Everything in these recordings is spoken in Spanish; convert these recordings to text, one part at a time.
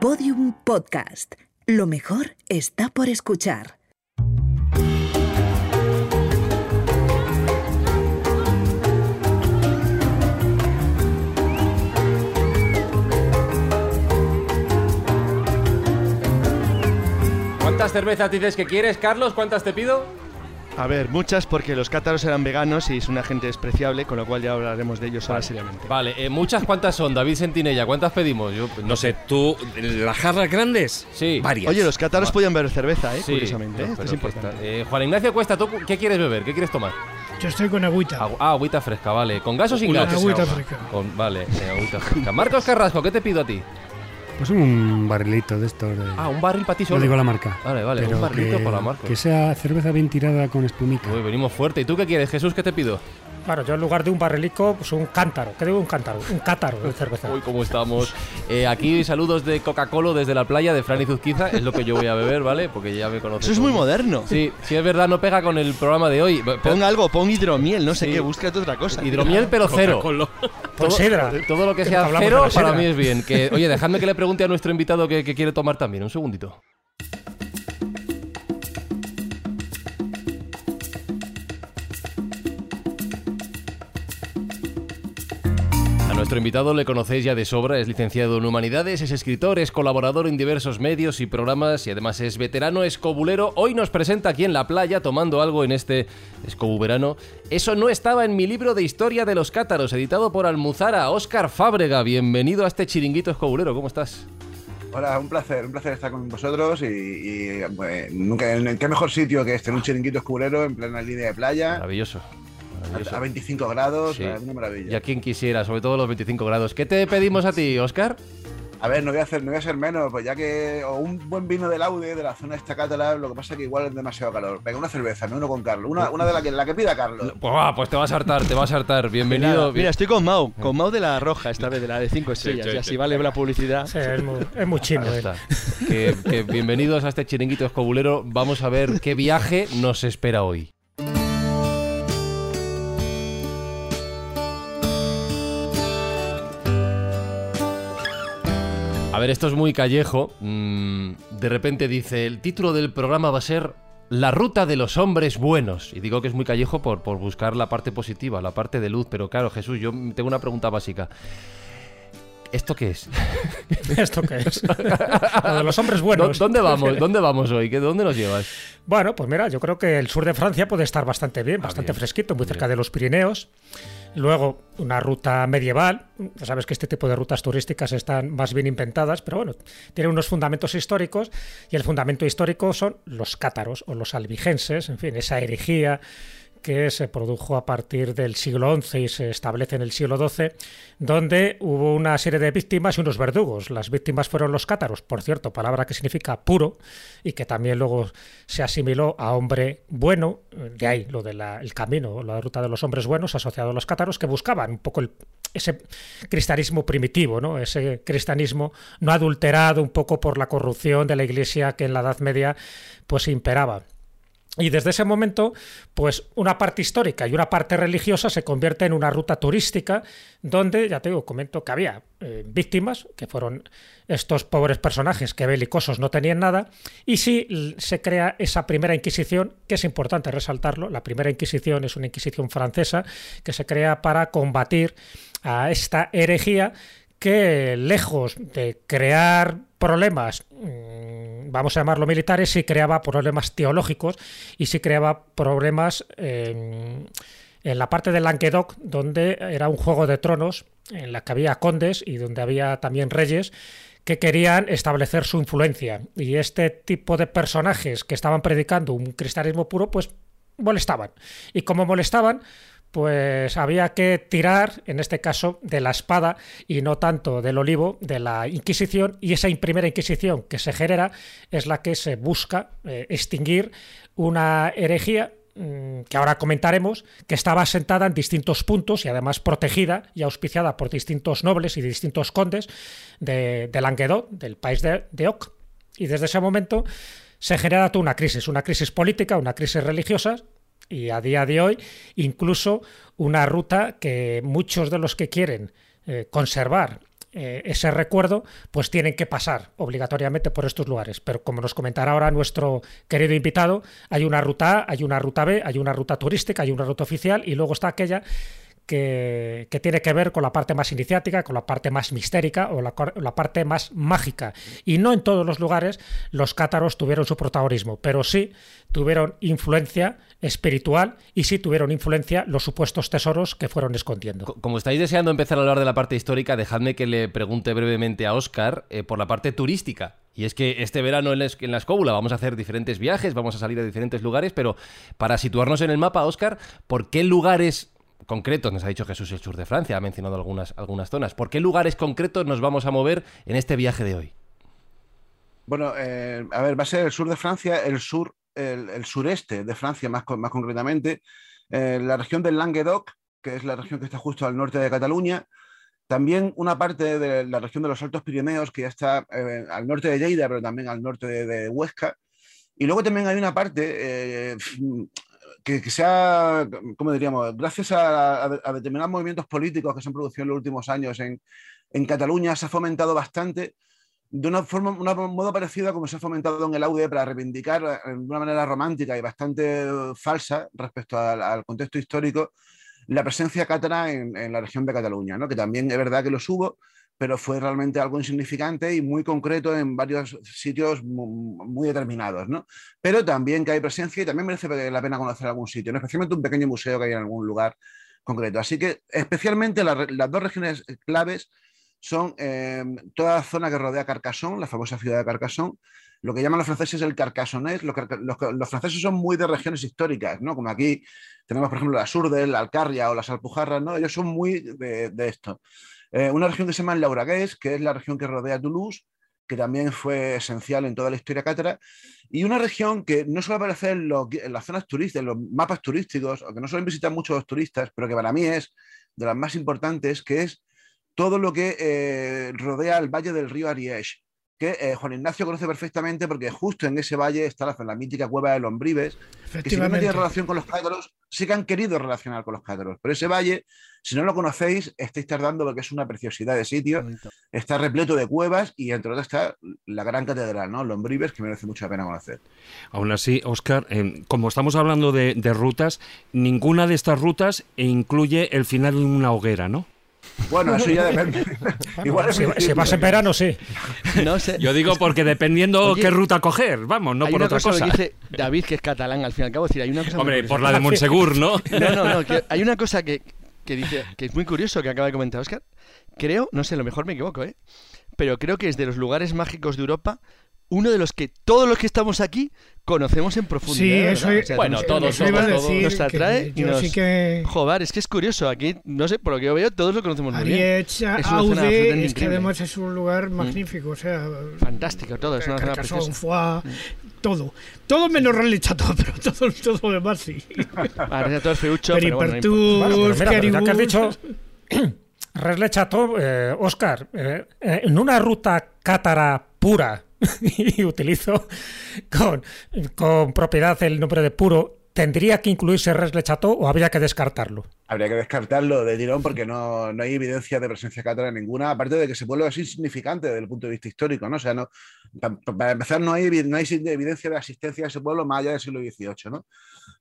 Podium Podcast. Lo mejor está por escuchar. ¿Cuántas cervezas dices que quieres, Carlos? ¿Cuántas te pido? A ver, muchas porque los cátaros eran veganos y es una gente despreciable, con lo cual ya hablaremos de ellos ahora seriamente. Vale, eh, muchas cuántas son, David Sentinella, ¿cuántas pedimos? Yo No sé, tú, las jarras grandes, Sí. varias. Oye, los cátaros podían beber cerveza, ¿eh? Sí, curiosamente. ¿eh? no, Esto pero es importante. eh, Juan Ignacio Cuesta, ¿tú qué quieres beber? ¿Qué quieres tomar? Yo estoy con agüita. Agu- ah, agüita fresca, vale. ¿Con gas o sin gas? agüita fresca. Con- vale, eh, agüita fresca. Marcos Carrasco, ¿qué te pido a ti? Pues un barrilito de estos. De, Ah, un barril para ti no digo la marca. Vale, vale, un barrilito que, para Marcos. Que sea cerveza bien tirada con espumita. Uy, venimos fuerte. ¿Y tú qué quieres, Jesús? ¿Qué te pido? Claro, yo en lugar de un barrilico, pues un cántaro. ¿Qué digo un cántaro? Un cátaro de cerveza. Uy, ¿cómo estamos? Eh, aquí saludos de Coca-Cola desde la playa de Fran y Zuzquiza. Es lo que yo voy a beber, ¿vale? Porque ya me conoces. Eso es muy todo. moderno. Sí, sí, es verdad, no pega con el programa de hoy. Pero- Pon algo, pon hidromiel, no sé Sí. qué, búscate otra cosa. Hidromiel, pero cero. Con sidra. Todo lo que sea cero para mí es bien. Que, oye, dejadme que le pregunte a nuestro invitado que, que quiere tomar también. Un segundito. Nuestro invitado le conocéis ya de sobra, es licenciado en Humanidades, es escritor, es colaborador en diversos medios y programas y además es veterano escobulero. Hoy nos presenta aquí en la playa tomando algo en este escobuverano. Eso no estaba en mi libro de historia de los cátaros, editado por Almuzara. Óscar Fábrega, bienvenido a este chiringuito escobulero, ¿cómo estás? Hola, un placer, un placer estar con vosotros y, y, eh, nunca, en qué mejor sitio que este, en un chiringuito escurero en plena línea de playa, Maravilloso. A, maravilloso. a 25 grados, Sí. una maravilla. Y a quien quisiera, sobre todo los 25 grados. ¿Qué te pedimos a ti, Óscar? A ver, no voy a hacer, no voy a ser menos, pues ya que o un buen vino de laude de la zona esta cátara, lo que pasa es que igual es demasiado calor. Venga, una cerveza, me uno con Carlos, una, una de la que, la que pida Carlos. Pues va, pues te vas a hartar, te vas a hartar. Bienvenido. Mira, mira, estoy con Mau, con Mau de la roja, esta vez de la de 5 estrellas, sí, y sí. así vale la publicidad. Sí, es, muy, es muy chino. Eh. está. Que, que bienvenidos a este chiringuito escobulero. Vamos a ver qué viaje nos espera hoy. Ver, esto es muy callejo. Mm, de repente dice, el título del programa va a ser La ruta de los hombres buenos. Y digo que es muy callejo por, por buscar la parte positiva, la parte de luz. Pero claro, Jesús, yo tengo una pregunta básica. ¿Esto qué es? ¿Esto qué es? Lo de los hombres ¿Dó- buenos. ¿Dónde vamos? ¿Dónde vamos hoy? ¿Qué- ¿Dónde nos llevas? Bueno, pues mira, yo creo que el sur de Francia puede estar bastante bien, bastante Ah, bien, fresquito, muy cerca de los Pirineos. Luego, una ruta medieval. Ya sabes que este tipo de rutas turísticas están más bien inventadas, pero bueno, tienen unos fundamentos históricos. Y el fundamento histórico son los cátaros o los albigenses, en fin, esa herejía que se produjo a partir del siglo XI y se establece en el siglo XII, donde hubo una serie de víctimas y unos verdugos. Las víctimas fueron los cátaros, por cierto, palabra que significa puro y que también luego se asimiló a hombre bueno, de ahí lo del camino, la ruta de los hombres buenos asociado a los cátaros, que buscaban un poco ese cristianismo primitivo, ¿no? ese cristianismo no adulterado un poco por la corrupción de la iglesia que en la Edad Media pues imperaba. Y desde ese momento, pues una parte histórica y una parte religiosa se convierte en una ruta turística donde, ya te digo, comento que había eh, víctimas, que fueron estos pobres personajes que belicosos no tenían nada, y sí se crea esa primera Inquisición, que es importante resaltarlo, la primera Inquisición es una Inquisición francesa que se crea para combatir a esta herejía que lejos de crear problemas, mm, vamos a llamarlo militares, sí creaba problemas teológicos y sí creaba problemas en, en la parte del Languedoc, donde era un juego de tronos, en la que había condes y donde había también reyes que querían establecer su influencia. Y este tipo de personajes que estaban predicando un cristianismo puro, pues molestaban. Y como molestaban, pues había que tirar, en este caso, de la espada y no tanto del olivo, de la Inquisición, y esa primera Inquisición que se genera es la que se busca eh, extinguir una herejía mm, que ahora comentaremos, que estaba asentada en distintos puntos y además protegida y auspiciada por distintos nobles y distintos condes de, de Languedoc, del país de, de Oc. Y desde ese momento se genera toda una crisis, una crisis política, una crisis religiosa, y a día de hoy incluso una ruta que muchos de los que quieren eh, conservar eh, ese recuerdo, pues tienen que pasar obligatoriamente por estos lugares. Pero como nos comentará ahora nuestro querido invitado, hay una ruta A, hay una ruta B, hay una ruta turística, hay una ruta oficial y luego está aquella que, tiene que ver con la parte más iniciática, con la parte más mistérica o la, parte más mágica. Y no en todos los lugares los cátaros tuvieron su protagonismo, pero sí tuvieron influencia espiritual y sí tuvieron influencia los supuestos tesoros que fueron escondiendo. Como estáis deseando empezar a hablar de la parte histórica, dejadme que le pregunte brevemente a Óscar eh, por la parte turística. Y es que este verano en la, escóbula vamos a hacer diferentes viajes, vamos a salir a diferentes lugares, pero para situarnos en el mapa, Óscar, ¿por qué lugares concretos, nos ha dicho Jesús el sur de Francia, ha mencionado algunas, algunas zonas. ¿Por qué lugares concretos nos vamos a mover en este viaje de hoy? Bueno, eh, a ver, va a ser el sur de Francia, el sur, el, sureste de Francia más, más concretamente, eh, la región del Languedoc, que es la región que está justo al norte de Cataluña, también una parte de la región de los Altos Pirineos, que ya está eh, al norte de Lleida, pero también al norte de, Huesca. Y luego también hay una parte que, que sea, como diríamos, gracias a, a, a, determinados movimientos políticos que se han producido en los últimos años en, en Cataluña, se ha fomentado bastante de una forma, una modo parecida como se ha fomentado en el AUDE para reivindicar de una manera romántica y bastante falsa respecto al, al contexto histórico la presencia cátara en, en, la región de Cataluña, ¿no? que también es verdad que los hubo, pero fue realmente algo insignificante y muy concreto en varios sitios muy, determinados. ¿no? Pero también que hay presencia y también merece la pena conocer algún sitio, ¿no? especialmente un pequeño museo que hay en algún lugar concreto. Así que especialmente la, las dos regiones claves son eh, toda la zona que rodea Carcassonne, la famosa ciudad de Carcassonne, lo que llaman los franceses el carcassonés. Los, los, los, franceses son muy de regiones históricas, ¿no? Como aquí tenemos, por ejemplo, la Surde, la Alcarria o las Alpujarras, ¿no? Ellos son muy de, de esto. Eh, una región que se llama Lauragués, que es la región que rodea Toulouse, que también fue esencial en toda la historia cátara, y una región que no suele aparecer en, los, en las zonas turísticas, en los mapas turísticos, o que no suelen visitar muchos los turistas, pero que para mí es de las más importantes, que es todo lo que eh, rodea el valle del río Ariège, que eh, Juan Ignacio conoce perfectamente porque justo en ese valle está la, la mítica cueva de Lombrives, que si no tiene relación con los cátaros, sí que han querido relacionar con los cátaros, pero ese valle, si no lo conocéis, estáis tardando porque es una preciosidad de sitio, Bonito. está repleto de cuevas y entre otras está la gran catedral, ¿no? Lombrives, que merece mucha pena conocer. Aún así, Oscar, eh, como estamos hablando de, de rutas, ninguna de estas rutas incluye el final de una hoguera, ¿no? Bueno, eso ya depende. Bueno, Igual si, si, vas en verano, sí. No sé. Yo digo porque dependiendo Oye, qué ruta coger, vamos, no por otra cosa. cosa. Que dice David, que es catalán, al fin y al cabo, decir, hay una cosa Hombre, por la de Monsegur, ¿no? No, no, no. hay una cosa que, que dice que es muy curioso que acaba de comentar Oscar. Creo, no sé, a lo mejor me equivoco, ¿eh? Pero creo que es de los lugares mágicos de Europa uno de los que todos los que estamos aquí conocemos en profundidad. Sí, eso o sea, bueno, todos, todos, todos nos atrae y nos... Sí que... Joder, es que es curioso, aquí, no sé, por lo que yo veo, todos lo conocemos muy bien. Es Aude, es que además es un lugar magnífico, mm. o sea... Fantástico, todo, es una zona preciosa. Foix, mm. todo. Todo menos Rally Chateau, pero todo, todo lo demás sí. Ahora todo es feucho, pero bueno, no bueno, pero mira, que has dicho... Resle Chateau, eh, Oscar, eh, en una ruta cátara pura y utilizo con, con, propiedad el nombre de puro, ¿tendría que incluirse Resle Chateau o habría que descartarlo? Habría que descartarlo de tirón porque no, no hay evidencia de presencia cátara ninguna, aparte de que ese pueblo es insignificante desde el punto de vista histórico, ¿no? O sea, no, para, para empezar, no hay, no hay evidencia de asistencia a ese pueblo más allá del siglo XVIII, ¿no?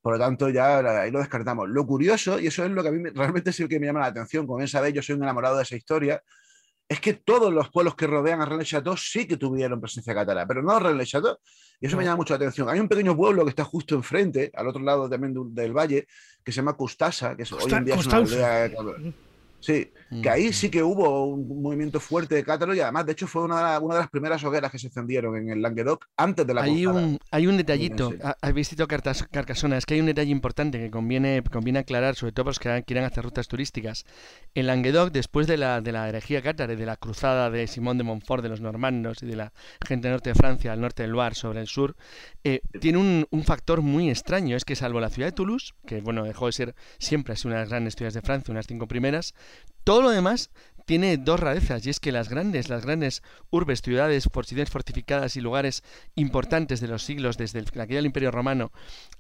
Por lo tanto, ya ahí lo descartamos. Lo curioso, y eso es lo que a mí realmente sí que me llama la atención, como bien sabéis, yo soy un enamorado de esa historia, es que todos los pueblos que rodean a René Chateau sí que tuvieron presencia cátara, pero no René Chateau. Y eso no. me llama mucho la atención. Hay un pequeño pueblo que está justo enfrente, al otro lado también del valle, que se llama Custasa, que es, Costa, hoy en día es una aldea. Sí, que ahí sí que hubo un movimiento fuerte de cátaro y además, de hecho, fue una de, la, una de las primeras hogueras que se encendieron en el Languedoc antes de la Hay un, hay un detallito, habéis visto Carcasona, es que hay un detalle importante que conviene, conviene aclarar, sobre todo para los que quieran hacer rutas turísticas. En Languedoc, después de la, de la herejía cátara y de la cruzada de Simón de Montfort, de los normandos y de la gente del norte de Francia, al norte del Loire, sobre el sur, eh, tiene un, un, factor muy extraño, es que salvo la ciudad de Toulouse, que bueno, dejó de ser siempre así una de las grandes ciudades de Francia, unas cinco primeras, todo lo demás tiene dos rarezas, y es que las grandes, las grandes urbes, ciudades, posiciones fortificadas y lugares importantes de los siglos, desde el, la caída del Imperio Romano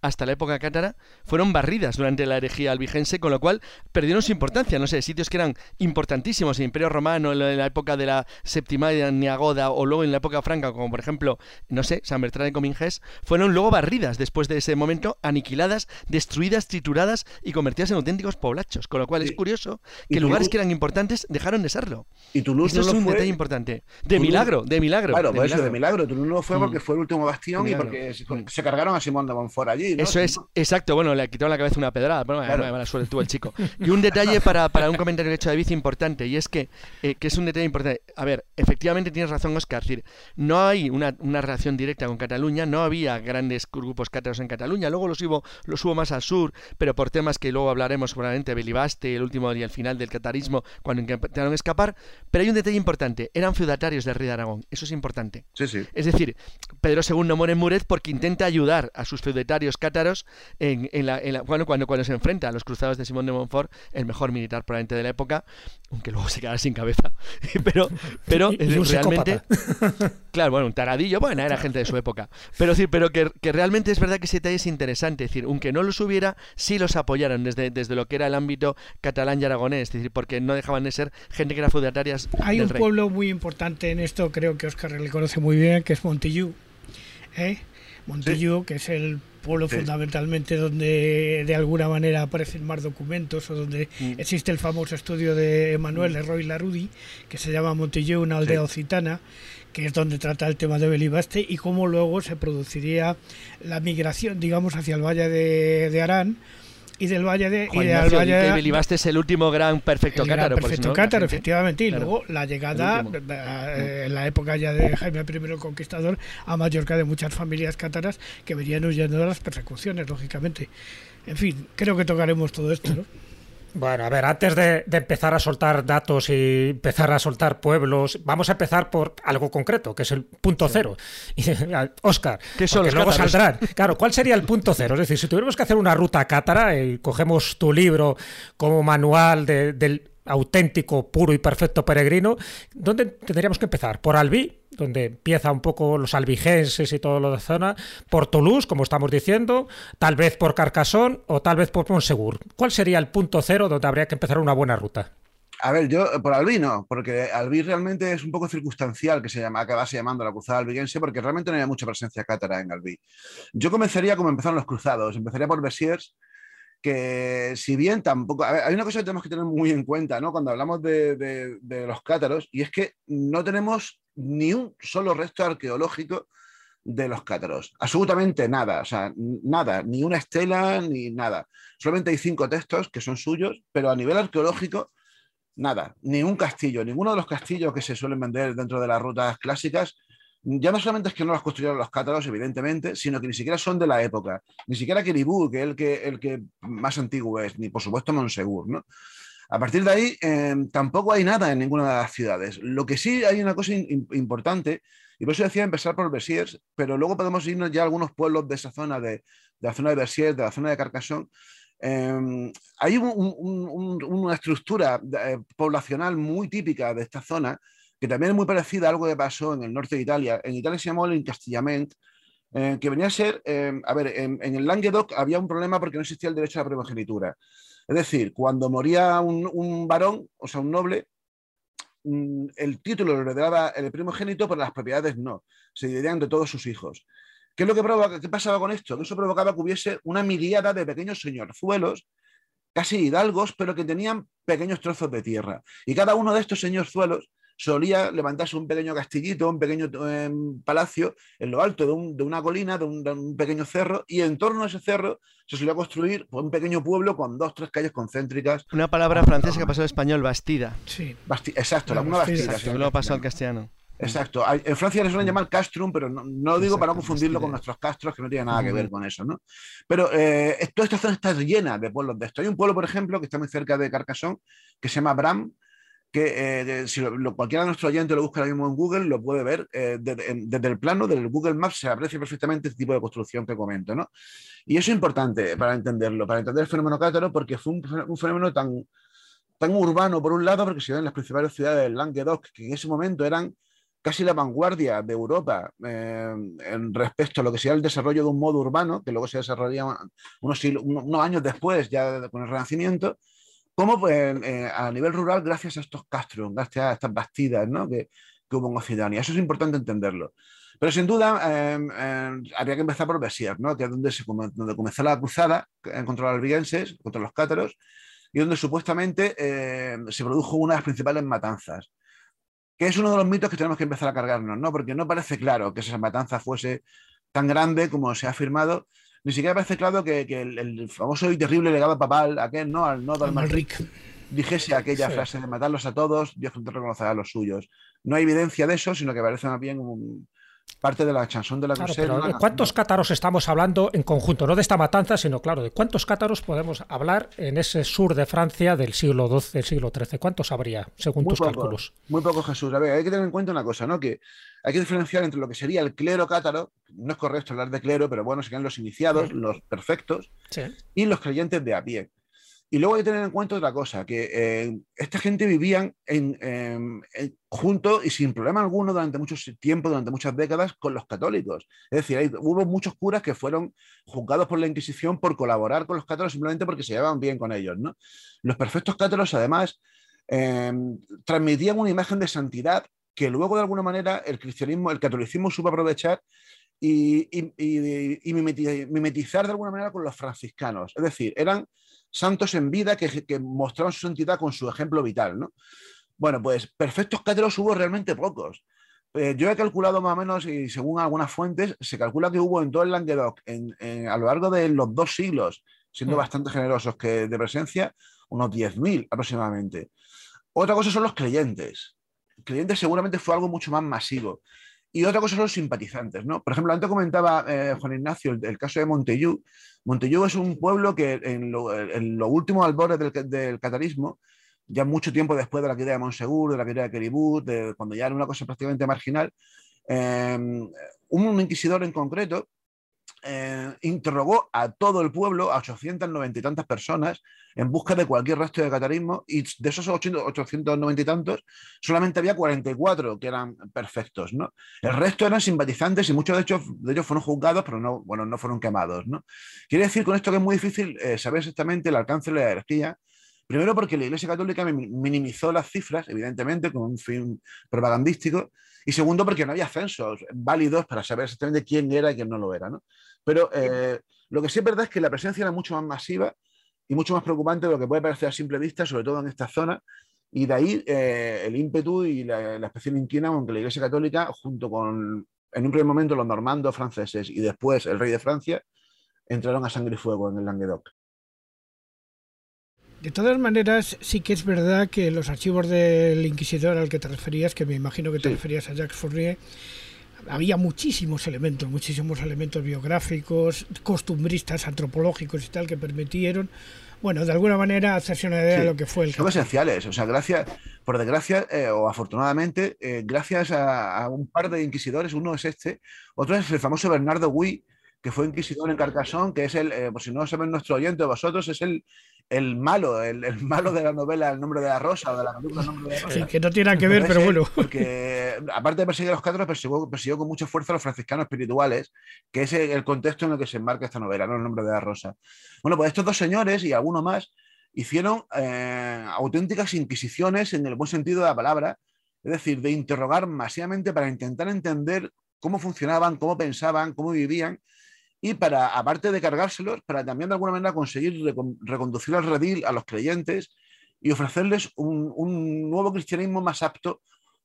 hasta la época cátara, fueron barridas durante la herejía albigense, con lo cual perdieron su importancia. No sé, sitios que eran importantísimos, el Imperio Romano, en la época de la Septimaria Niagoda, o luego en la época franca, como por ejemplo, no sé, San Bertrand de Comingés, fueron luego barridas después de ese momento, aniquiladas, destruidas, trituradas y convertidas en auténticos poblachos. Con lo cual es curioso que lugares que eran importantes dejaron de serlo. Y Toulouse Esto no es un fue- detalle importante. De Toulouse- milagro, de milagro. Claro, de por eso milagro. de milagro. Toulouse no fue Mm. porque fue el último bastión y porque se, se cargaron a Simón de Montfort allí. ¿no? Eso es, exacto. Bueno, le quitaron la cabeza una pedrada. Bueno, Claro. mala suerte tuvo el chico. Y un detalle para, para un comentario que ha hecho David importante, y es que, eh, que es un detalle importante. A ver, efectivamente tienes razón, Oscar. Es decir, no hay una, una relación directa con Cataluña, no había grandes grupos cátaros en Cataluña. Luego los hubo, los hubo más al sur, pero por temas que luego hablaremos seguramente, Belibaste, el último y el final del catarismo, cuando escapar. Pero hay un detalle importante: eran feudatarios del rey de Aragón. Eso es importante. Sí, sí. Es decir, Pedro II no muere en Muret porque intenta ayudar a sus feudatarios cátaros en, en la, en la- bueno, cuando, cuando se enfrenta a los cruzados de Simón de Montfort, el mejor militar probablemente de la época, aunque luego se quedara sin cabeza. pero pero Y- y un realmente. Claro, bueno, un taradillo, bueno, era gente de su época. Pero, decir, pero que, que realmente es verdad que ese detalle es interesante. Es decir, aunque no los hubiera, sí los apoyaron desde, desde lo que era el ámbito catalán y aragonés. Es decir, porque no dejaban de ser gente que era feudatarias Hay del un rey. pueblo muy importante en esto, creo que Oscar le conoce muy bien, que es Montillú. ¿eh? Montillú, que es el pueblo Sí. fundamentalmente donde de alguna manera aparecen más documentos o donde Mm. existe el famoso estudio de Emanuel Leroy Larudi, que se llama Montillú, una aldea Sí. occitana, que es donde trata el tema de Belibaste y cómo luego se produciría la migración, digamos, hacia el valle de, de Arán y del valle de, y Juan del Ignacio, valle y que de- Belibaste es el último gran perfecto el gran cátaro. si perfecto no, la cátaro, gente- efectivamente. Y Claro. luego la llegada, eh, en la época ya de Jaime I el Conquistador, a Mallorca de muchas familias cátaras que venían huyendo de las persecuciones, lógicamente. En fin, creo que tocaremos todo esto, ¿no? Bueno, a ver, antes de, de empezar a soltar datos y empezar a soltar pueblos, vamos a empezar por algo concreto, que es el punto cero. Oscar, ¿Qué son luego cátaros? saldrán. Claro, ¿cuál sería el punto cero? Es decir, si tuviéramos que hacer una ruta cátara y cogemos tu libro como manual de- del auténtico, puro y perfecto peregrino, ¿dónde tendríamos que empezar? ¿Por Albi? Donde empieza un poco los albigenses y todo lo de zona, por Toulouse, como estamos diciendo, tal vez por Carcassonne o tal vez por Montsegur. ¿Cuál sería el punto cero donde habría que empezar una buena ruta? A ver, yo por Albi no, porque Albi realmente es un poco circunstancial que se llama, acabase llamando la cruzada albiguense, porque realmente no había mucha presencia cátara en Albi. Yo comenzaría como empezaron los cruzados, empezaría por Besiers, que si bien tampoco... hay una cosa que tenemos que tener muy en cuenta, ¿no? Cuando hablamos de los cátaros, y es que no tenemos ni un solo resto arqueológico de los cátaros. Absolutamente nada, o sea, nada, ni una estela, ni nada. Solamente hay cinco textos que son suyos, pero a nivel arqueológico nada, ni un castillo, ninguno de los castillos que se suelen vender dentro de las rutas clásicas, ya no solamente es que no los construyeron los cátaros, evidentemente, sino que ni siquiera son de la época, ni siquiera Kiribú, que es el que, el que más antiguo es, ni por supuesto Monsegur, ¿no? A partir de ahí, eh, tampoco hay nada en ninguna de las ciudades. Lo que sí hay una cosa importante, y por eso decía empezar por Besiers, pero luego podemos irnos ya a algunos pueblos de esa zona, de, de la zona de Besiers, de la zona de Carcassonne, eh, hay un- un- un- una estructura eh, poblacional muy típica de esta zona, que también es muy parecida a algo que pasó en el norte de Italia. En Italia se llamó el encastillament, eh, que venía a ser, eh, a ver, en, en el Languedoc había un problema porque no existía el derecho a la primogenitura. Es decir, cuando moría un, varón, o sea, un noble, mm, el título lo heredaba el primogénito, pero las propiedades no. Se dividían entre todos sus hijos. ¿Qué es lo que provoca? ¿Qué pasaba con esto? Que eso provocaba que hubiese una miriada de pequeños señorzuelos, casi hidalgos, pero que tenían pequeños trozos de tierra. Y cada uno de estos señorzuelos solía levantarse un pequeño castillito, un pequeño eh, palacio en lo alto de, un- de una colina, de un, de un pequeño cerro, y en torno a ese cerro se solía construir un pequeño pueblo con dos, tres calles concéntricas. Una palabra francesa que pasó al español, bastida. Sí. Basti- exacto, la, una bastida, bastida. Exacto, luego pasó al castellano. Exacto. En Francia le suelen llamar castrum, pero no, no lo digo para no confundirlo con nuestros castros, que no tiene nada que ver con eso, ¿no? Pero eh, toda esta zona está llena de pueblos de esto. Hay un pueblo, por ejemplo, que está muy cerca de Carcassonne, que se llama Bram, que eh, de- si lo- lo- cualquiera de nuestros oyentes lo busca ahora mismo en Google, lo puede ver. eh, desde, en- desde el plano del Google Maps se aprecia perfectamente este tipo de construcción que comento, ¿no? Y eso es importante para entenderlo, para entender el fenómeno cátaro, porque fue un, un fenómeno tan, tan urbano por un lado, porque se ve en las principales ciudades del Languedoc, que en ese momento eran casi la vanguardia de Europa eh, en respecto a lo que sea el desarrollo de un modo urbano, que luego se desarrollaría unos, unos años después, ya con el Renacimiento, como pues, a nivel rural, gracias a estos castros, gracias a estas bastidas ¿no? que, hubo en Occitania. Eso es importante entenderlo. Pero sin duda, eh, habría que empezar por Bessier, ¿no? que es donde, se, comenzó la cruzada contra los albigenses, contra los cátaros, y donde supuestamente se produjo una de las principales matanzas que es uno de los mitos que tenemos que empezar a cargarnos, ¿no? Porque no parece claro que esa matanza fuese tan grande como se ha afirmado. Ni siquiera parece claro que, el, famoso y terrible legado papal, aquel, ¿no? Al nodo al Malric, dijese aquella frase de matarlos a todos, Dios te reconocerá a los suyos. No hay evidencia de eso, sino que parece más bien un, parte de la chanson de la ¿De cuántos cátaros estamos hablando en conjunto? No de esta matanza, sino, claro, de cuántos cátaros podemos hablar en ese sur de Francia del siglo XII, del siglo XIII. ¿Cuántos habría, según tus cálculos? Muy poco, Jesús. A ver, hay que tener en cuenta una cosa, ¿no? Que hay que diferenciar entre lo que sería el clero cátaro, no es correcto hablar de clero, pero bueno, serían los iniciados, los perfectos, y los creyentes de a pie. Y luego hay que tener en cuenta otra cosa, que eh, esta gente vivían en, em, junto y sin problema alguno durante mucho tiempo, durante muchas décadas, con los católicos. Es decir, hubo muchos curas que fueron juzgados por la Inquisición por colaborar con los católicos simplemente porque se llevaban bien con ellos. ¿no? Los perfectos católicos, además, em, transmitían una imagen de santidad que luego, de alguna manera, el cristianismo, el catolicismo supo aprovechar y, y, mimetizar de alguna manera con los franciscanos. Es decir, eran santos en vida que, mostraban su santidad con su ejemplo vital, ¿no? Bueno, pues perfectos cáteros hubo realmente pocos. Eh, yo he calculado más o menos, y según algunas fuentes, se calcula que hubo en todo el Languedoc, a lo largo de los dos siglos, siendo mm. bastante generosos que de presencia, unos 10.000 aproximadamente. Otra cosa son los creyentes. Creyentes seguramente fue algo mucho más masivo. Y otra cosa son los simpatizantes, ¿no? Por ejemplo, antes comentaba eh, Juan Ignacio el, caso de Montellú. Montellú es un pueblo que en lo, último al borde del, catarismo, ya mucho tiempo después de la caída de Monsegur, de la caída de Queribut, de, cuando ya era una cosa prácticamente marginal, eh, un inquisidor en concreto eh, interrogó a todo el pueblo, a 890 y tantas personas, en busca de cualquier rastro de catarismo, y de esos 890 y tantos, solamente había 44 que eran perfectos. ¿no? El resto eran simpatizantes y muchos de ellos, de ellos fueron juzgados, pero no, bueno, no fueron quemados. ¿no? Quiere decir con esto que es muy difícil eh, saber exactamente el alcance de la herejía, Primero porque la Iglesia Católica minimizó las cifras, evidentemente, con un fin propagandístico, y segundo porque no había censos válidos para saber exactamente quién era y quién no lo era. ¿no? Pero eh, lo que sí es verdad es que la presencia era mucho más masiva y mucho más preocupante de lo que puede parecer a simple vista, sobre todo en esta zona. Y de ahí eh, el ímpetu y la, la especial inquina con que la Iglesia Católica, junto con, en un primer momento, los normandos franceses y después el rey de Francia, entraron a sangre y fuego en el Languedoc. De todas maneras, sí que es verdad que los archivos del inquisidor al que te referías, que me imagino que te referías a Jacques Fournier, había muchísimos elementos, muchísimos elementos biográficos, costumbristas, antropológicos y tal, que permitieron, bueno, de alguna manera hacerse una idea de lo que fue el Son esenciales, o sea, gracias, por desgracia eh, o afortunadamente, eh, gracias a, un par de inquisidores, uno es este, otro es el famoso Bernardo Gui, que fue inquisidor en Carcassonne, que es el, eh, por si no saben nuestro oyente o vosotros, es el, el malo, el, malo de la novela El nombre de la rosa o de la película El nombre de la rosa. Sí, que no tiene nada que ver, pero bueno. Porque aparte de perseguir a los cátaros, persiguió, con mucha fuerza a los franciscanos espirituales, que es el, contexto en el que se enmarca esta novela, ¿no? El nombre de la rosa. Bueno, pues estos dos señores y alguno más hicieron eh, auténticas inquisiciones en el buen sentido de la palabra, es decir, de interrogar masivamente para intentar entender cómo funcionaban, cómo pensaban, cómo vivían y para, aparte de cargárselos, para también de alguna manera conseguir reconducir al redil a los creyentes y ofrecerles un, nuevo cristianismo más apto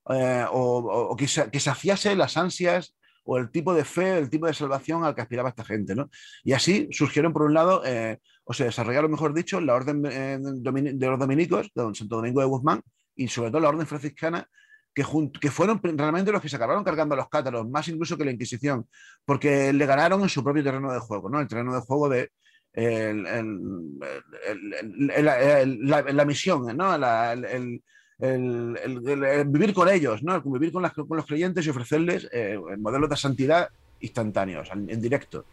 eh, o, que, saciase las ansias o el tipo de fe, el tipo de salvación al que aspiraba esta gente. ¿no? Y así surgieron, por un lado, eh, o se desarrollaron, mejor dicho, la orden eh, de los dominicos, de Santo Domingo de Guzmán, y sobre todo la orden franciscana, que, fueron realmente los que se acabaron cargando a los cátaros, más incluso que la Inquisición, porque le ganaron en su propio terreno de juego, ¿no? El terreno de juego de la, misión, ¿no? el, vivir con ellos, ¿no? vivir con, los creyentes y ofrecerles eh, modelos de santidad instantáneos, en, directo.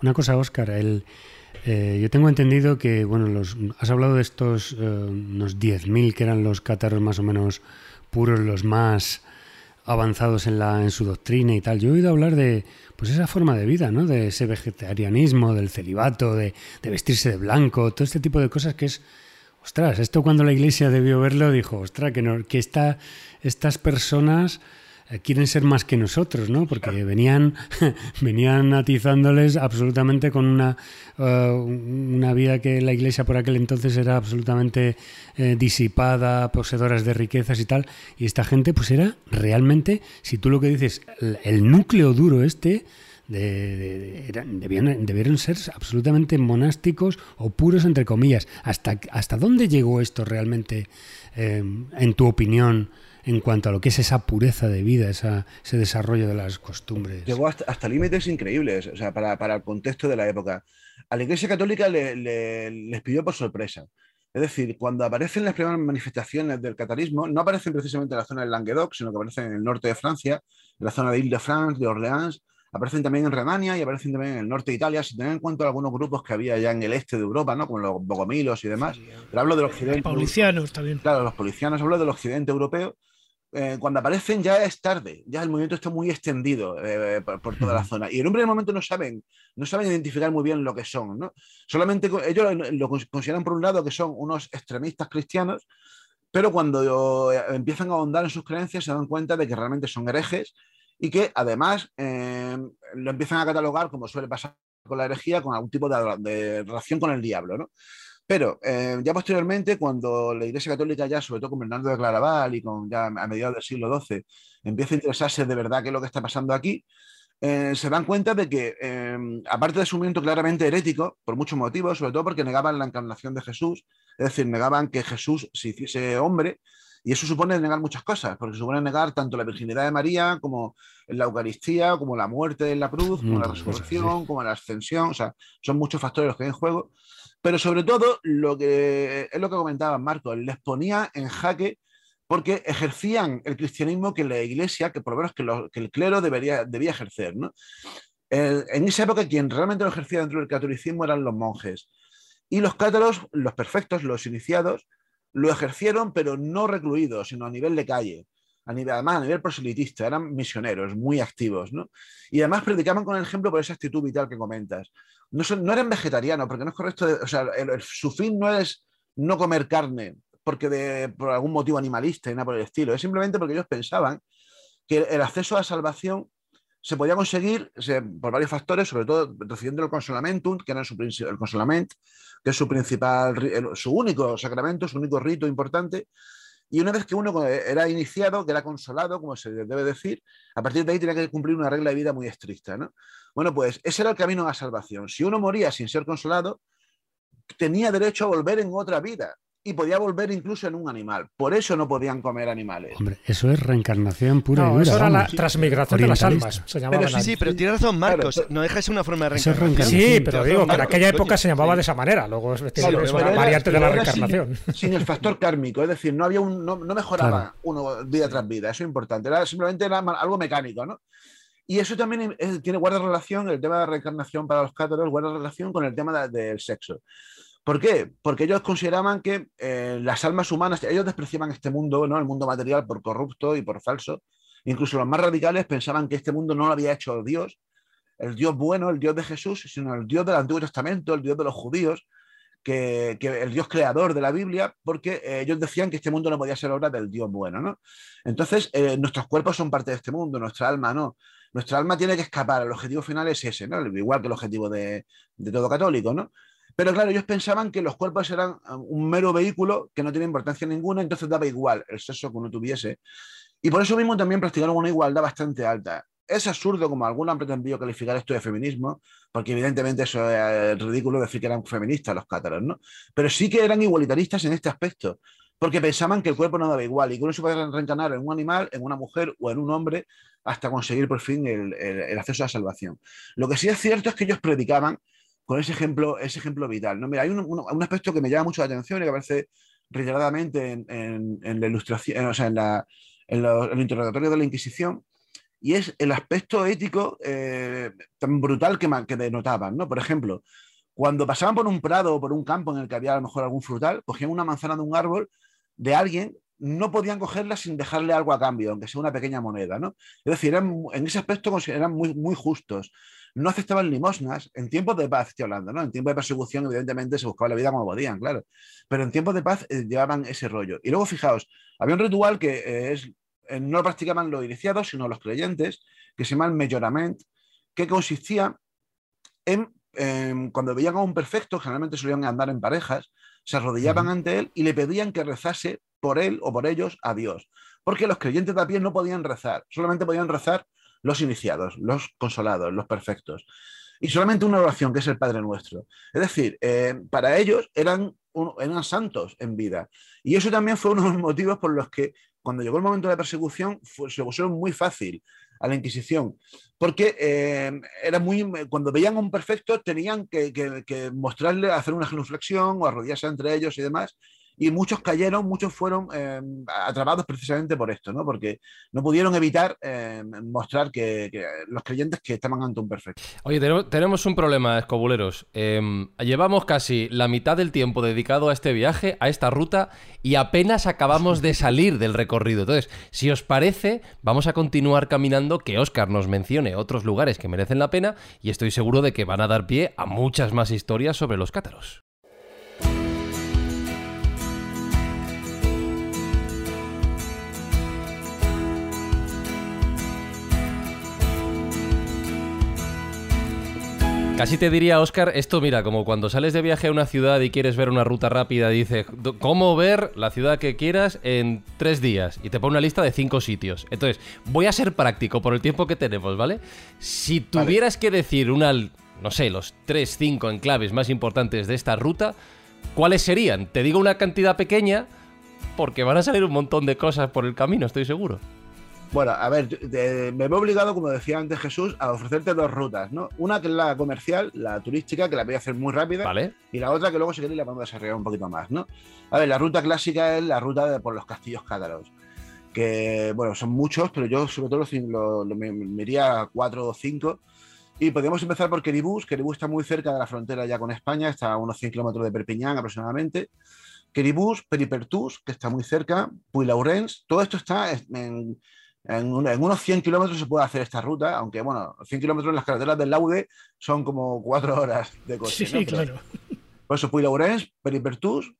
Una cosa, Óscar, el, Eh, yo tengo entendido que, bueno, los, has hablado de estos eh, unos 10.000 que eran los cátaros más o menos puros, los más avanzados en, la, en su doctrina y tal. Yo he oído hablar de pues esa forma de vida, ¿no? De ese vegetarianismo, del celibato, de, de vestirse de blanco, todo este tipo de cosas que es ostras, esto cuando la iglesia debió verlo dijo, ostras, que, no, que esta, estas personas quieren ser más que nosotros, ¿no? Porque venían, venían atizándoles absolutamente con una, uh, una vida que la iglesia por aquel entonces era absolutamente eh, disipada, poseedoras de riquezas y tal. Y esta gente, pues era realmente, si tú lo que dices, el, el núcleo duro este, de, de, eran, debían, debieron ser absolutamente monásticos o puros, entre comillas. ¿Hasta, hasta dónde llegó esto realmente, eh, en tu opinión, en cuanto a lo que es esa pureza de vida, esa, ese desarrollo de las costumbres? Llegó hasta, hasta límites increíbles, o sea, para, para, el contexto de la época. A la Iglesia Católica le, le, les pidió por sorpresa. Es decir, cuando aparecen las primeras manifestaciones del catarismo, no aparecen precisamente en la zona del Languedoc, sino que aparecen en el norte de Francia, en la zona de Ile-de-France, de Orleans, aparecen también en Renania y aparecen también en el norte de Italia, si tener en cuenta algunos grupos que había ya en el este de Europa, ¿no? como los bogomilos y demás. Pero hablo del occidente. Los policianos también. Claro, los policianos, hablo del occidente europeo. Eh, cuando aparecen ya es tarde, ya el movimiento está muy extendido eh, por, por, toda la zona. Y en un primer momento no saben, no saben identificar muy bien lo que son. ¿no? Solamente ellos lo consideran por un lado que son unos extremistas cristianos, pero cuando eh, empiezan a ahondar en sus creencias se dan cuenta de que realmente son herejes y que además eh, lo empiezan a catalogar, como suele pasar con la herejía, con algún tipo de, de relación con el diablo. ¿no? Pero eh, ya posteriormente, cuando la Iglesia Católica ya, sobre todo con Bernardo de Claraval y con ya a mediados del siglo XII, empieza a interesarse de verdad qué es lo que está pasando aquí, eh, se dan cuenta de que, eh, aparte de su movimiento claramente herético, por muchos motivos, sobre todo porque negaban la encarnación de Jesús, es decir, negaban que Jesús se hiciese hombre, y eso supone negar muchas cosas, porque supone negar tanto la virginidad de María como la Eucaristía, como la muerte en la cruz, como la resurrección, sí. como la ascensión, o sea, son muchos factores los que hay en juego. Pero sobre todo, lo que es lo que comentaba Marco, les ponía en jaque porque ejercían el cristianismo que la iglesia, que por lo menos que, lo, que el clero debía ejercer. ¿no? En esa época quien realmente lo ejercía dentro del catolicismo eran los monjes. Y los cátaros, los perfectos, los iniciados, lo ejercieron, pero no recluidos, sino a nivel de calle. A nivel, además, a nivel proselitista, eran misioneros muy activos, ¿no? Y además predicaban con el ejemplo por esa actitud vital que comentas. No, son, no eran vegetarianos, porque no es correcto, de, o sea, el, el, su fin no es no comer carne, porque de, por algún motivo animalista y nada por el estilo, es simplemente porque ellos pensaban que el acceso a la salvación se podía conseguir se, por varios factores, sobre todo recibiendo el consolamentum, que era su, el consolament, que es su principal, el, su único sacramento, su único rito importante. Y una vez que uno era iniciado, que era consolado, como se debe decir, a partir de ahí tenía que cumplir una regla de vida muy estricta. ¿no? Bueno, pues ese era el camino a salvación. Si uno moría sin ser consolado, tenía derecho a volver en otra vida y podía volver incluso en un animal. Por eso no podían comer animales. Hombre, eso es reencarnación pura no, y dura. Eso era la transmigración de las almas. Se pero sí, sí, pero tiene razón Marcos. Claro, no deja de ser una forma de reencarnación. Sí, pero digo que en aquella época se llamaba de esa manera. Luego es, claro, es una variante de la reencarnación. Sin, sin, el factor kármico, es decir, no había un, no, no mejoraba claro. uno vida tras vida. Eso es importante. Era simplemente era algo mecánico, ¿no? Y eso también es, tiene guarda relación, el tema de la reencarnación para los cátaros guarda relación con el tema de, del sexo. ¿Por qué? Porque ellos consideraban que eh, las almas humanas, ellos despreciaban este mundo, ¿no? el mundo material, por corrupto y por falso. Incluso los más radicales pensaban que este mundo no lo había hecho Dios, el Dios bueno, el Dios de Jesús, sino el Dios del Antiguo Testamento, el Dios de los judíos, que, el Dios creador de la Biblia, porque eh, ellos decían que este mundo no podía ser obra del Dios bueno. ¿no? Entonces, eh, nuestros cuerpos son parte de este mundo, nuestra alma no. Nuestra alma tiene que escapar, el objetivo final es ese, ¿no? igual que el objetivo de, de todo católico. ¿no? Pero claro, ellos pensaban que los cuerpos eran un mero vehículo que no tiene importancia ninguna, entonces daba igual el sexo que uno tuviese. Y por eso mismo también practicaron una igualdad bastante alta. Es absurdo, como algunos han pretendido calificar esto de feminismo, porque evidentemente eso es ridículo decir que eran feministas los cátaros, ¿no? Pero sí que eran igualitaristas en este aspecto, porque pensaban que el cuerpo no daba igual y que uno se podía reencarnar en un animal, en una mujer o en un hombre hasta conseguir por fin el acceso a la salvación. Lo que sí es cierto es que ellos predicaban con ese ejemplo, ese ejemplo vital. ¿no? Mira, hay un, aspecto que me llama mucho la atención y que aparece reiteradamente en, la ilustración, o sea, en, el interrogatorio de la Inquisición, y es el aspecto ético eh, tan brutal que, denotaban. ¿no? Por ejemplo, Cuando pasaban por un prado o por un campo en el que había a lo mejor algún frutal, cogían una manzana de un árbol de alguien, no podían cogerla sin dejarle algo a cambio, aunque sea una pequeña moneda, ¿no? Es decir, en ese aspecto eran muy justos. No aceptaban limosnas en tiempos de paz, estoy hablando, ¿no? En tiempos de persecución, evidentemente, se buscaba la vida como podían, claro. Pero en tiempos de paz eh, llevaban ese rollo. Y luego, fijaos, había un ritual que eh, es, eh, no lo practicaban los iniciados, sino los creyentes, que se llama el que consistía en, cuando veían a un perfecto, generalmente solían andar en parejas, se arrodillaban ante él y le pedían que rezase por él o por ellos a Dios. Porque los creyentes de a pie no podían rezar, solamente podían rezar los iniciados, los consolados, los perfectos. Y solamente una oración, que es el Padre Nuestro. Es decir, eh, para ellos eran, eran santos en vida. Y eso también fue uno de los motivos por los que cuando llegó el momento de la persecución se pusieron muy fácil a la Inquisición, porque eh, era muy, cuando veían a un perfecto tenían que, que, mostrarle, hacer una genuflexión o arrodillarse entre ellos y demás, y muchos cayeron, muchos fueron eh, atrapados precisamente por esto, ¿no? porque no pudieron evitar eh, mostrar que, los creyentes que estaban ante un perfecto. Oye, tenemos un problema, escobuleros. Em, llevamos casi la mitad del tiempo dedicado a este viaje, a esta ruta, y apenas acabamos de salir del recorrido. Entonces, si os parece, vamos a continuar caminando, que Oscar nos mencione otros lugares que merecen la pena, y estoy seguro de que van a dar pie a muchas más historias sobre los cátaros. Casi te diría, Oscar, esto mira, como cuando sales de viaje a una ciudad y quieres ver una ruta rápida, dice, ¿cómo ver la ciudad que quieras en tres días? Y te pone una lista de cinco sitios. Entonces, voy a ser práctico por el tiempo que tenemos, ¿vale? Si tuvieras que decir una, no sé, los tres, cinco enclaves más importantes de esta ruta, ¿cuáles serían? Te digo una cantidad pequeña porque van a salir un montón de cosas por el camino, estoy seguro. Bueno, a ver, me he obligado, como decía antes Jesús, a ofrecerte dos rutas, ¿no? Una que es la comercial, la turística, que la voy a hacer muy rápida. Vale. Y la otra que luego si queréis la podemos desarrollar un poquito más, ¿no? A ver, la ruta clásica es la ruta de, por los castillos cátaros. Que, bueno, son muchos, pero yo sobre todo lo, lo, me, iría a cuatro o cinco. Y podríamos empezar por Queribús. Queribús está muy cerca de la frontera ya con España, está a unos 100 kilómetros de Perpiñán aproximadamente. Queribús, Peripertus, que está muy cerca, Puy-Laurens, todo esto está en, en, unos 100 kilómetros se puede hacer esta ruta, aunque bueno, 100 kilómetros en las carreteras del Laude son como 4 horas de coche. Sí, claro. Por eso Puy-Laurens, Peripertus,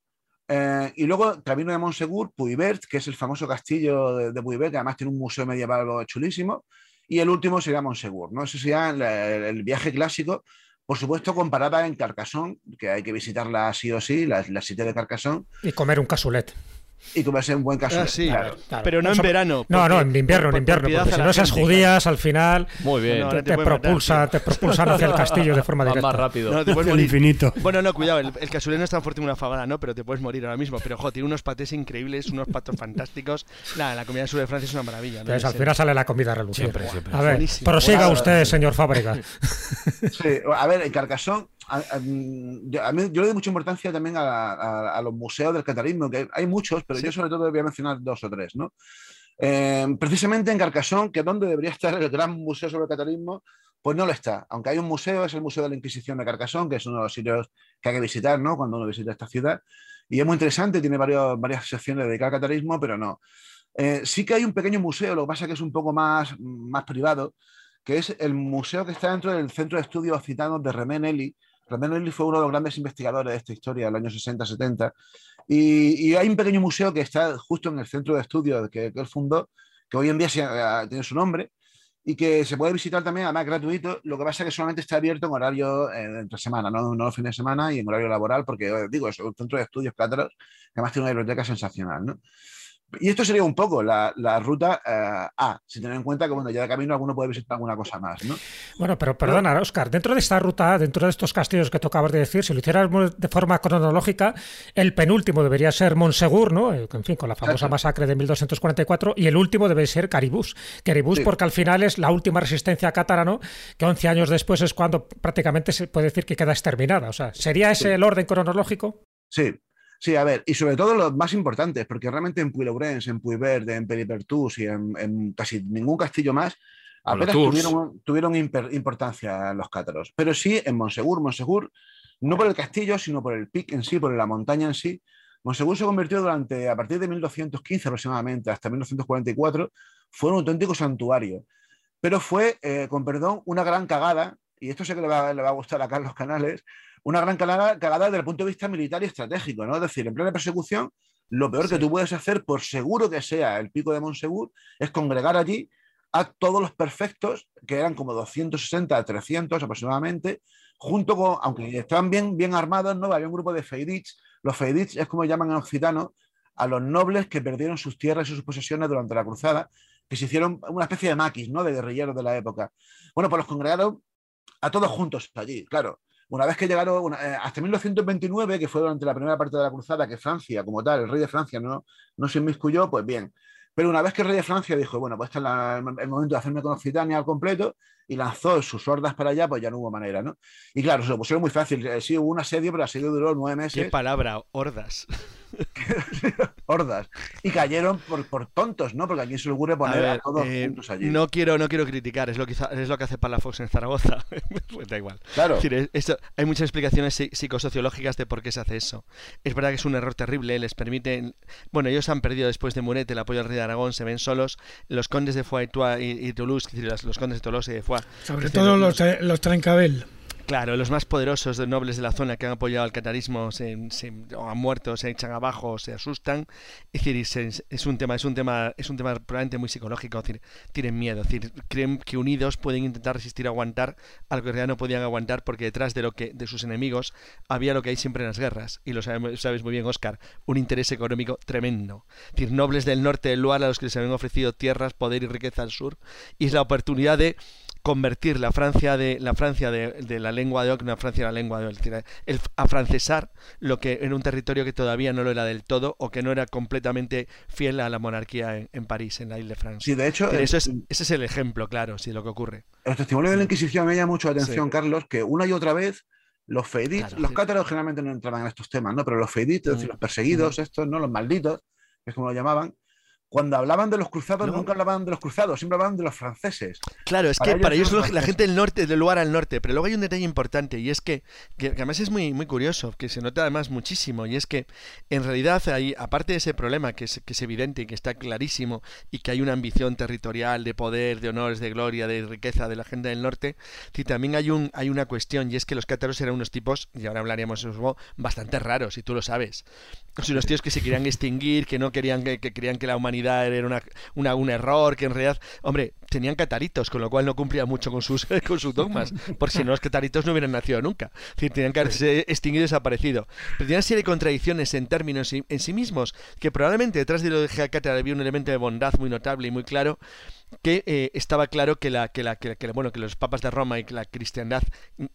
eh, y luego camino de Montsegur, Puybert, que es el famoso castillo de, de que además tiene un museo medieval chulísimo. Y el último sería Montsegur, ¿no? Ese sería el, viaje clásico. Por supuesto, comparada en Carcassonne, que hay que visitarla sí o sí, la, la sitio de Carcassonne. Y comer un casulet y ser un buen caso. Ah, sí, Pero no en verano. No, no, en invierno, en invierno. Porque si no esas judías, al final Muy bien. te, propulsa, te, propulsan hacia el castillo de forma directa. más rápido. No, te puedes morir. infinito. Bueno, no, cuidado. El, el no es tan fuerte como una fabada, ¿no? Pero te puedes morir ahora mismo. Pero, jo, tiene unos patés increíbles, unos patos fantásticos. Nada, la comida del sur de Francia es una maravilla. Entonces, al final sale la comida reluciente. Siempre, siempre. A ver, prosiga usted, señor Fábrica. Sí, a ver, en Carcassonne a, mí, yo le doy mucha importancia también a, los museos del catarismo, que hay muchos, pero yo sobre todo voy a mencionar dos o tres. ¿no? Eh, precisamente en Carcassonne, que es donde debería estar el gran museo sobre el catarismo, pues no lo está. Aunque hay un museo, es el Museo de la Inquisición de Carcassonne, que es uno de los sitios que hay que visitar ¿no? cuando uno visita esta ciudad. Y es muy interesante, tiene varios, varias secciones dedicadas al catarismo, pero no. Eh, sí que hay un pequeño museo, lo que pasa es que es un poco más, más privado, que es el museo que está dentro del Centro de Estudios Occitanos de René Nelly, Nelly fue uno de los grandes investigadores de esta historia del año 60-70. Y, hay un pequeño museo que está justo en el centro de estudios que, él fundó, que hoy en día eh, tiene su nombre y que se puede visitar también, además gratuito. Lo que pasa es que solamente está abierto en horario eh, entre semana, no, no fin de semana y en horario laboral, porque eh, digo, es un centro de estudios cátaros que además tiene una biblioteca sensacional. Y esto sería un poco la, ruta eh, A, si tener en cuenta que bueno, ya de camino alguno puede visitar alguna cosa más. ¿no? Bueno, pero perdona, Oscar, dentro de esta ruta A, dentro de estos castillos que tú acabas de decir, si lo hiciéramos de forma cronológica, el penúltimo debería ser Monsegur, ¿no? Eh, en fin, con la famosa masacre de 1244, y el último debe ser Caribús. Caribús porque al final es la última resistencia cátara, ¿no? Que 11 años después es cuando prácticamente se puede decir que queda exterminada. O sea, ¿sería ese el orden cronológico? Sí, Sí, a ver, y sobre todo los más importantes, porque realmente en Puy-Laurens, en Puy-Verde, en Peripertus y en, casi ningún castillo más apenas tuvieron, tuvieron importancia los cátaros. Pero sí en Monsegur. Monsegur no por el castillo, sino por el pic en sí, por la montaña en sí. Monsegur se convirtió durante, a partir de 1215 aproximadamente, hasta 1944, fue un auténtico santuario. Pero fue, eh, con perdón, una gran cagada, y esto sé que le va, le va a gustar a Carlos Canales, una gran cagada, cagada desde el punto de vista militar y estratégico, ¿no? Es decir, en plena persecución, lo peor que tú puedes hacer, por seguro que sea el pico de Monsegur, es congregar allí a todos los perfectos, que eran como 260 a 300 aproximadamente, junto con, aunque estaban bien, bien armados, ¿no? Había un grupo de feidits. Los feidits es como llaman en occitano a los nobles que perdieron sus tierras y sus posesiones durante la cruzada, que se hicieron una especie de maquis, ¿no? De guerrilleros de la época. Bueno, pues los congregaron a todos juntos allí, claro. Una vez que llegaron, eh, hasta 1929, que fue durante la primera parte de la cruzada, que Francia, como tal, el rey de Francia no, no se inmiscuyó, pues bien. Pero una vez que el rey de Francia dijo, bueno, pues este es el momento de hacerme con Occitania al completo, y lanzó sus hordas para allá, pues ya no hubo manera, ¿no? Y claro, se lo pusieron muy fácil. Eh, sí, hubo un asedio, pero el asedio duró nueve meses. ¿Qué palabra? Hordas. hordas. Y cayeron por, por, tontos, ¿no? Porque aquí se le ocurre poner a, todos eh, juntos allí. No quiero, no quiero criticar, es lo que, es lo que hace Palafox en Zaragoza. pues da igual. Claro. hay muchas explicaciones psicosociológicas de por qué se hace eso. Es verdad que es un error terrible, les permite... Bueno, ellos han perdido después de Muret el apoyo al rey de Aragón, se ven solos. Los condes de Foix y, Toulouse, los condes de Toulouse y de Foix... Sobre todo los, los Trencabel. Claro, los más poderosos de nobles de la zona que han apoyado al catarismo se, han muerto, se echan abajo, se asustan. Es decir, es, un tema, es un tema, es un tema probablemente muy psicológico. Es decir, tienen miedo, es decir, creen que unidos pueden intentar resistir, aguantar algo que ya no podían aguantar porque detrás de lo que de sus enemigos había lo que hay siempre en las guerras y lo sabes, sabes muy bien, Oscar, un interés económico tremendo. Es decir, nobles del norte del Loire a los que les habían ofrecido tierras, poder y riqueza al sur y es la oportunidad de convertir la Francia de la Francia de, la lengua de Oc una Francia de la lengua de Oc, el afrancesar lo que en un territorio que todavía no lo era del todo o que no era completamente fiel a la monarquía en, París, en la Isle de Francia. Sí, de hecho, eso es, ese es el ejemplo, claro, sí, de lo que ocurre. El testimonio de la Inquisición me llama mucho la atención, Carlos, que una y otra vez los feidits, los cátaros generalmente no entraban en estos temas, ¿no? Pero los feidits, mm. los perseguidos, estos, ¿no? Los malditos, que es como lo llamaban, cuando hablaban de los cruzados, nunca hablaban de los cruzados, siempre hablaban de los franceses. Claro, es que para ellos la gente del norte, del lugar al norte, pero luego hay un detalle importante y es que, que, además es muy, muy curioso, que se nota además muchísimo, y es que en realidad hay, aparte de ese problema que es, que es evidente y que está clarísimo y que hay una ambición territorial de poder, de honores, de gloria, de riqueza de la gente del norte, sí, también hay, un, hay una cuestión y es que los cátaros eran unos tipos, y ahora hablaríamos de eso, bastante raros, y tú lo sabes. Son unos tíos que se querían extinguir, que no querían que, que querían que la humanidad era una, un error, que en realidad, hombre, tenían cataritos, con lo cual no cumplía mucho con sus, con sus dogmas, porque si no los cataritos no hubieran nacido nunca, es decir, tenían que haberse extinguido y desaparecido. Pero tenían serie de contradicciones en términos en sí mismos, que probablemente detrás de lo de Cátara había un elemento de bondad muy notable y muy claro, que eh, estaba claro que la, que la, que, bueno, que los papas de Roma y que la cristiandad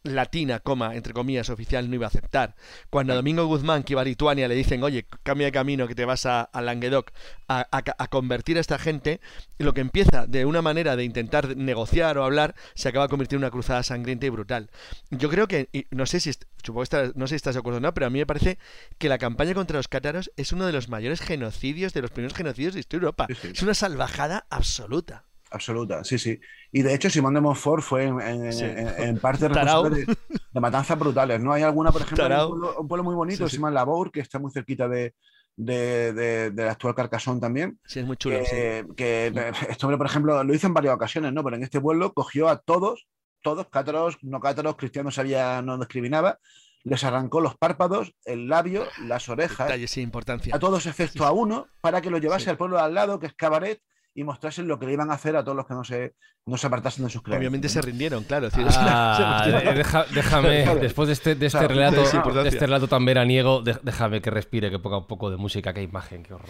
latina, coma, entre comillas, oficial, no iba a aceptar. Cuando a Domingo Guzmán, que iba a Lituania, le dicen, oye, cambia de camino, que te vas a, Languedoc a, a, convertir a esta gente, lo que empieza de una manera de intentar negociar o hablar, se acaba convirtiendo en una cruzada sangrienta y brutal. Yo creo que, no sé si, supongo no sé si estás de acuerdo o no, pero a mí me parece que la campaña contra los cátaros es uno de los mayores genocidios, de los primeros genocidios de historia de Europa. Es una salvajada absoluta. Absoluta, sí, sí. Y de hecho, Simón de Montfort fue en, parte responsable de, matanzas brutales. ¿no? Hay alguna, por ejemplo, un pueblo, muy bonito que se llama Labour, que está muy cerquita de, de, de, actual Carcasón también. Sí, es muy chulo. Que, que este hombre, por ejemplo, lo hizo en varias ocasiones, ¿no? Pero en este pueblo cogió a todos, todos, cátaros, no cátaros, cristianos había, no discriminaba, les arrancó los párpados, el labio, las orejas. Detalles importancia. A todos excepto a uno, para que lo llevase al pueblo de al lado, que es Cabaret, y mostrasen lo que le iban a hacer a todos los que no se, no se apartasen de sus creencias. Obviamente se rindieron, claro. Ah, déjame, después de este, de este, relato, de este relato tan veraniego, déjame que respire, que ponga un poco de música, qué imagen, qué horror.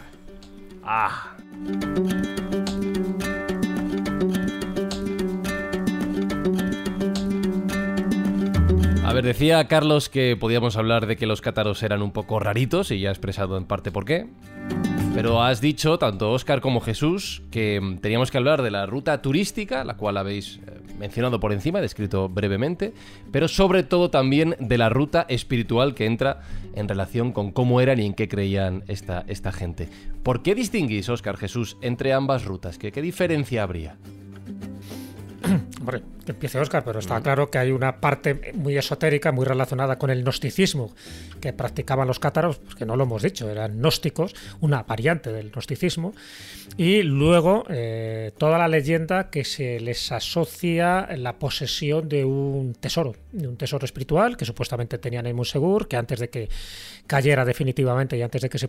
ah. A ver, decía Carlos que podíamos hablar de que los cátaros eran un poco raritos y ya ha expresado en parte por qué. Pero has dicho, tanto Oscar como Jesús, que mm, teníamos que hablar de la ruta turística, la cual habéis eh, mencionado por encima, descrito brevemente, pero sobre todo también de la ruta espiritual que entra en relación con cómo eran y en qué creían esta, esta gente. ¿Por qué distinguís, Oscar Jesús, entre ambas rutas? ¿Qué, qué diferencia habría? Empiece Oscar, pero está claro que hay una parte muy esotérica, muy relacionada con el gnosticismo que practicaban los cátaros, pues que no lo hemos dicho, eran gnósticos, una variante del gnosticismo, y luego eh, toda la leyenda que se les asocia la posesión de un tesoro, de un tesoro espiritual que supuestamente tenían en Monsegur, que antes de que cayera definitivamente y antes de que se,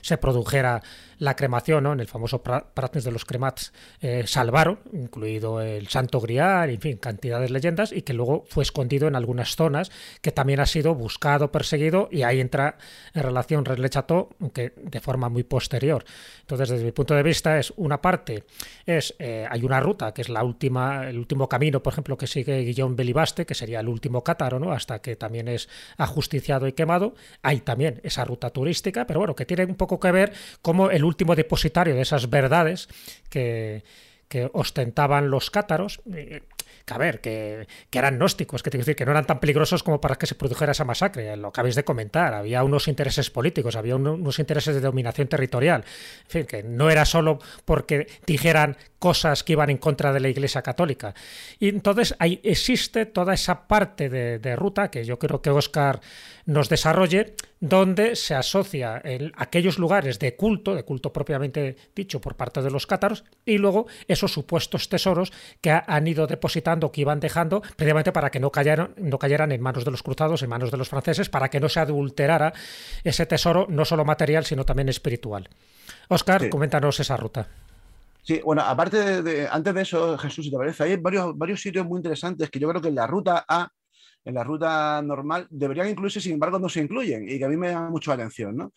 se produjera la cremación, ¿no? en el famoso Pratnes de los Cremats, eh, salvaron, incluido el Santo Grial, en fin, cantidades de leyendas, y que luego fue escondido en algunas zonas, que también ha sido buscado, perseguido, y ahí entra en relación René Chateau, aunque de forma muy posterior. Entonces, desde mi punto de vista, es una parte, es eh, hay una ruta, que es la última, el último camino, por ejemplo, que sigue Guillaume Belibaste, que sería el último cátaro, ¿no? hasta que también es ajusticiado y quemado. Hay también esa ruta turística, pero bueno, que tiene un poco que ver como el último depositario de esas verdades que, que ostentaban los cátaros, eh, que a ver, que, eran gnósticos, que te decir que no eran tan peligrosos como para que se produjera esa masacre, lo acabáis de comentar, había unos intereses políticos, había unos intereses de dominación territorial, en fin, que no era solo porque dijeran cosas que iban en contra de la Iglesia Católica. Y entonces ahí existe toda esa parte de, ruta que yo creo que Oscar nos desarrolle, donde se asocia aquellos lugares de culto, de culto propiamente dicho por parte de los cátaros, y luego esos supuestos tesoros que han ido depositando, que iban dejando, precisamente para que no cayeran, no cayeran en manos de los cruzados, en manos de los franceses, para que no se adulterara ese tesoro, no solo material, sino también espiritual. Oscar, coméntanos esa ruta. Sí, bueno, aparte de, antes de eso, Jesús, si te parece, hay varios, varios sitios muy interesantes que yo creo que en la ruta A en la ruta normal deberían incluirse, sin embargo, no se incluyen y que a mí me llama mucho la atención. ¿no?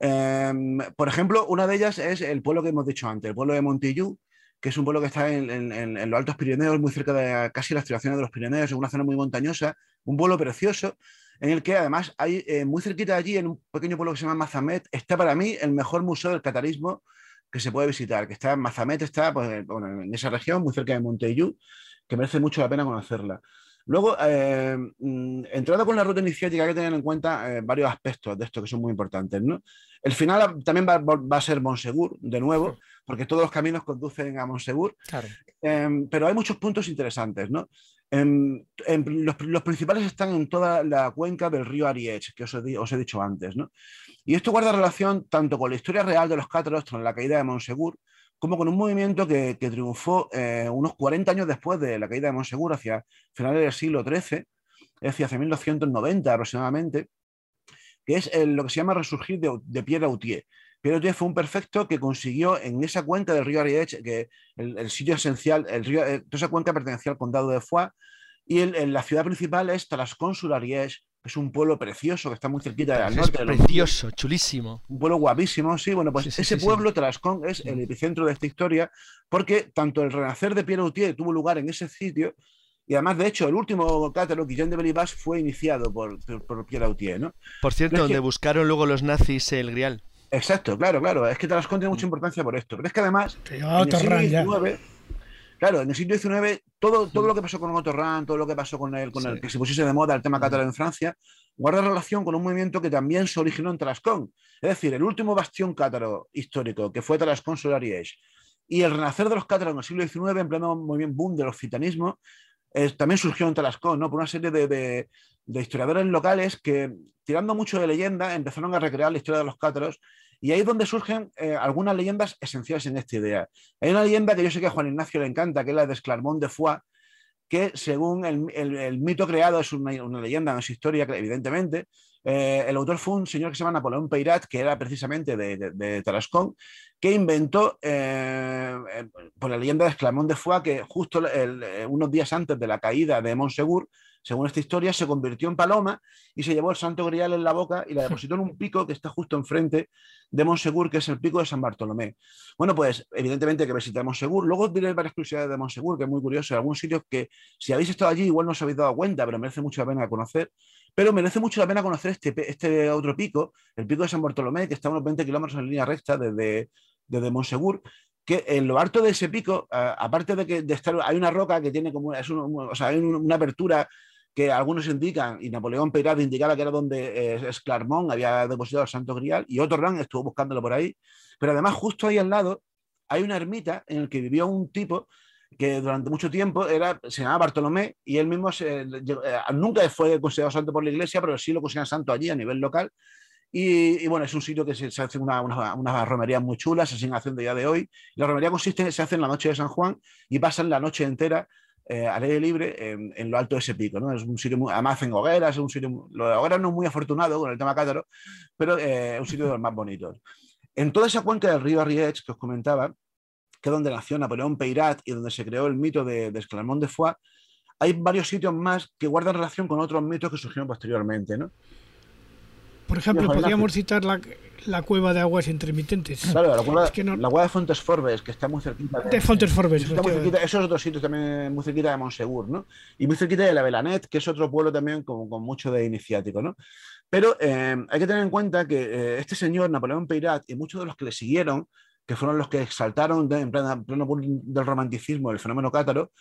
Em, por ejemplo, una de ellas es el pueblo que hemos dicho antes, el pueblo de Montillú, que es un pueblo que está en, los Altos Pirineos, muy cerca de casi las estribaciones de los Pirineos, en una zona muy montañosa, un pueblo precioso, en el que además hay eh, muy cerquita de allí, en un pequeño pueblo que se llama Mazamet, está para mí el mejor museo del catarismo que se puede visitar, que está en Mazamet, está pues, en esa región, muy cerca de Montellú, que merece mucho la pena conocerla. Luego, eh, mm, entrando con la ruta iniciática, hay que tener en cuenta eh, varios aspectos de esto que son muy importantes. ¿no? El final también va, a ser Monsegur, de nuevo, porque todos los caminos conducen a Monsegur. Em, pero hay muchos puntos interesantes. ¿no? Em, em, los, principales están en toda la cuenca del río Ariech, que os he, dicho antes. ¿no? Y esto guarda relación tanto con la historia real de los cátaros, con la caída de Monsegur, como con un movimiento que, triunfó eh, unos 40 años después de la caída de Monsegur, hacia finales del siglo XIII, es decir, hacia 1290 aproximadamente, que es lo que se llama resurgir de, Pierre Autier. Pierre Autier fue un perfecto que consiguió en esa cuenca del río Ariège, que el, sitio esencial, el río, eh, toda esa cuenca pertenecía al condado de Foix, y la ciudad principal es Tarascon Ariège, es un pueblo precioso que está muy cerquita del norte. Es precioso, chulísimo. Un pueblo guapísimo, sí. Bueno, pues ese pueblo, Tarascon, es el epicentro de esta historia, porque tanto el renacer de Pierre Autier tuvo lugar en ese sitio, y además, de hecho, el último cátaro, Guillaume de Belibas, fue iniciado por, por, Pierre Autier, ¿no? Por cierto, donde buscaron luego los nazis el grial. Exacto, claro, claro. Es que Tarascon tiene mucha importancia por esto. Pero es que además, en el siglo XIX, Claro, en el siglo XIX, todo, todo lo que pasó con Otto Rahn, todo lo que pasó con el, con el que se pusiese de moda el tema cátaro en Francia, guarda relación con un movimiento que también se originó en Tarascon. Es decir, el último bastión cátaro histórico, que fue Tarascon Solariege, y el renacer de los cátaros en el siglo XIX, en pleno movimiento boom del occitanismo, también surgió en Tarascon, ¿no? por una serie de, de, de, historiadores locales que, tirando mucho de leyenda, empezaron a recrear la historia de los cátaros y ahí es donde surgen eh, algunas leyendas esenciales en esta idea. Hay una leyenda que yo sé que a Juan Ignacio le encanta, que es la de Esclarmont de Foix, que según el, mito creado es una, leyenda, no es historia, evidentemente. Eh, el autor fue un señor que se llama Napoleón Peirat, que era precisamente de, Tarascon, que inventó eh, por la leyenda de Esclarmont de Foix que justo unos días antes de la caída de Montsegur, según esta historia, se convirtió en paloma y se llevó el santo grial en la boca y la depositó en un pico que está justo enfrente de Monsegur, que es el pico de San Bartolomé. Bueno, pues evidentemente que visitar Monsegur. Luego diré varias curiosidades de Monsegur, que es muy curioso. En algunos sitios que si habéis estado allí igual no os habéis dado cuenta, pero merece mucho la pena conocer. Pero merece mucho la pena conocer este, este otro pico, el pico de San Bartolomé, que está a unos 20 kilómetros en línea recta desde, desde Monsegur, que en lo alto de ese pico, aparte de que de estar, hay una roca que tiene como, es o sea, hay una apertura que algunos indican, y Napoleón Peirat indicaba que era donde eh, es había depositado el Santo Grial, y otro Rang estuvo buscándolo por ahí. Pero además, justo ahí al lado, hay una ermita en la que vivió un tipo que durante mucho tiempo era, se llamaba Bartolomé y él mismo se, nunca fue considerado santo por la iglesia, pero sí lo consideran santo allí a nivel local. Y, bueno, es un sitio que se, hace una, una, romería muy chula, se siguen haciendo ya de hoy. La romería consiste, se hace en la noche de San Juan y pasan la noche entera eh, al aire libre en, lo alto de ese pico. ¿no? Es un sitio, muy, además en hogueras, es un sitio, lo de hogueras no es muy afortunado con el tema cátaro, pero eh, es un sitio de los más bonitos. En toda esa cuenca del río Arrietz que os comentaba, que es donde nació Napoleón Peirat y donde se creó el mito de, de Esclarmont de Foix, hay varios sitios más que guardan relación con otros mitos que surgieron posteriormente. ¿no? Por ejemplo, podríamos citar la, la, cueva de aguas intermitentes. Claro, la cueva, la cueva de Fontes Forbes, que está muy cerquita. De, Fontes Forbes. Está muy cerquita, esos otros sitios también muy cerquita de Monsegur, ¿no? Y muy cerquita de la Belanet, que es otro pueblo también con, con mucho de iniciático, ¿no? Pero eh, hay que tener en cuenta que eh, este señor, Napoleón Peirat, y muchos de los que le siguieron, que fueron los que exaltaron en pleno, pleno del romanticismo el fenómeno cátaro,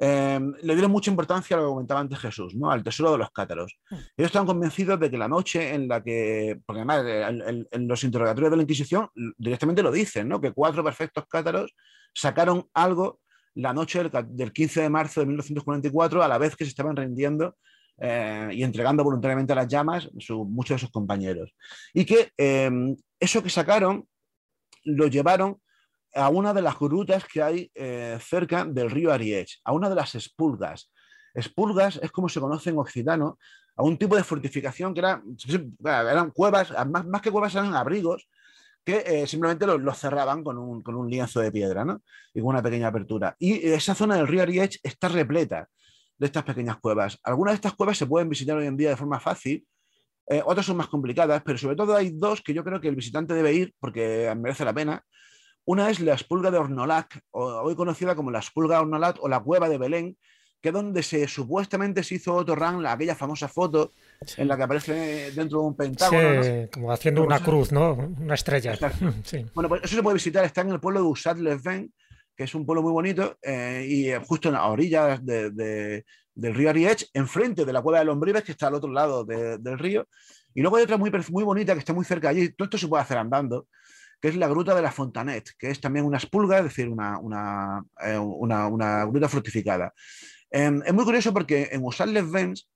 Em, le dieron mucha importancia a lo que comentaba antes Jesús, ¿no? al tesoro de los cátaros. Mm. Ellos estaban convencidos de que la noche en la que, porque además eh, en, los interrogatorios de la Inquisición directamente lo dicen, ¿no? que cuatro perfectos cátaros sacaron algo la noche del, 15 de marzo de 1944 a la vez que se estaban rindiendo eh, y entregando voluntariamente a las llamas muchos de sus compañeros. Y que em, eso que sacaron lo llevaron a una de las grutas que hay eh, cerca del río Ariech, a una de las espulgas. Espulgas es como se conoce en occitano, a un tipo de fortificación que era, eran cuevas, más, que cuevas eran abrigos, que eh, simplemente los, cerraban con un, lienzo de piedra ¿no? y con una pequeña apertura. Y esa zona del río Ariech está repleta de estas pequeñas cuevas. Algunas de estas cuevas se pueden visitar hoy en día de forma fácil, eh, otras son más complicadas, pero sobre todo hay dos que yo creo que el visitante debe ir porque merece la pena. Una es la espulga de Ornolac, hoy conocida como la espulga de Ornolac o la cueva de Belén, que es donde se supuestamente se hizo Otto Rahn, aquella famosa foto en la que aparece dentro de un pentágono. Sí, como haciendo una cruz, ¿no? Una estrella. Bueno, pues eso se puede visitar, está en el pueblo de Usat-les-Ven, que es un pueblo muy bonito, eh, y justo en la orilla del río Ariech, enfrente de la cueva de Lombrives, que está al otro lado del río. Y luego hay otra muy, muy bonita que está muy cerca allí. Todo esto se puede hacer andando que es la gruta de la Fontanet, que es también una espulga, es decir, una, una, eh, gruta fortificada. Em, es muy curioso porque en Usal-les-Vents,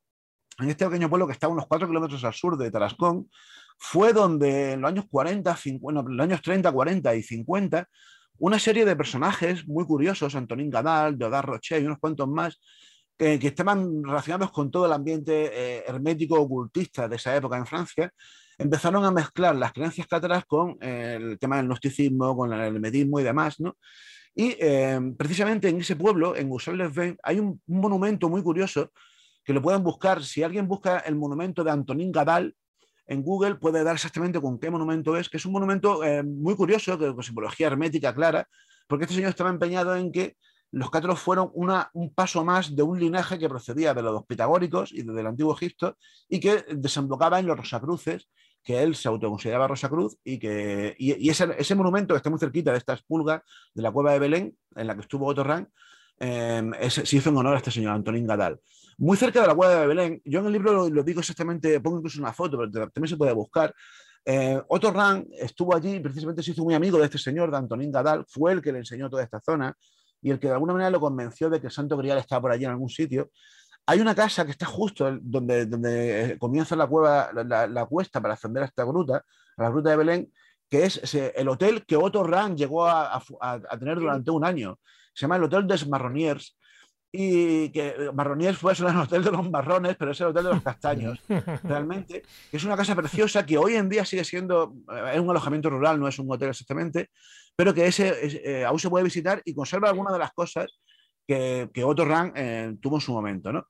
en este pequeño pueblo que está a unos 4 kilómetros al sur de Tarascón, fue donde en los años 40, bueno, los años 30, 40 y 50, una serie de personajes muy curiosos, Antonín Gadal, Deodar Rocher y unos cuantos más, que, estaban relacionados con todo el ambiente eh, hermético ocultista de esa época en Francia, empezaron a mezclar las creencias cátaras con eh, el tema del gnosticismo, con el hermetismo y demás, ¿no? Y eh, precisamente en ese pueblo, en Usal-les-Bains, hay un, monumento muy curioso que lo pueden buscar. Si alguien busca el monumento de Antonín Gadal en Google, puede dar exactamente con qué monumento es, que es un monumento eh, muy curioso, con simbología hermética clara, porque este señor estaba empeñado en que los cátaros fueron un paso más de un linaje que procedía de los pitagóricos y desde el antiguo Egipto y que desembocaba en los Rosacruces que él se autoconsideraba Rosa Cruz y que y, ese, monumento que está muy cerquita de esta espulga de la cueva de Belén, en la que estuvo Otto Rank, eh, se hizo en honor a este señor Antonín Gadal. Muy cerca de la cueva de Belén, yo en el libro lo, digo exactamente, pongo incluso una foto, pero también se puede buscar. Eh, Otto Rank estuvo allí, precisamente se hizo muy amigo de este señor, de Antonín Gadal, fue el que le enseñó toda esta zona y el que de alguna manera lo convenció de que el Santo Grial estaba por allí en algún sitio. Hay una casa que está justo donde, donde comienza la cueva, la, cuesta para ascender a esta gruta, a la gruta de Belén, que es el hotel que Otto Rahn llegó a, tener durante un año. Se llama el Hotel des Marroniers. Y que Marroniers fue el hotel de los marrones, pero es el hotel de los castaños, realmente. Es una casa preciosa que hoy en día sigue siendo, es un alojamiento rural, no es un hotel exactamente, pero que ese, eh, aún se puede visitar y conserva algunas de las cosas que, que Otto Rank eh, tuvo en su momento. ¿no?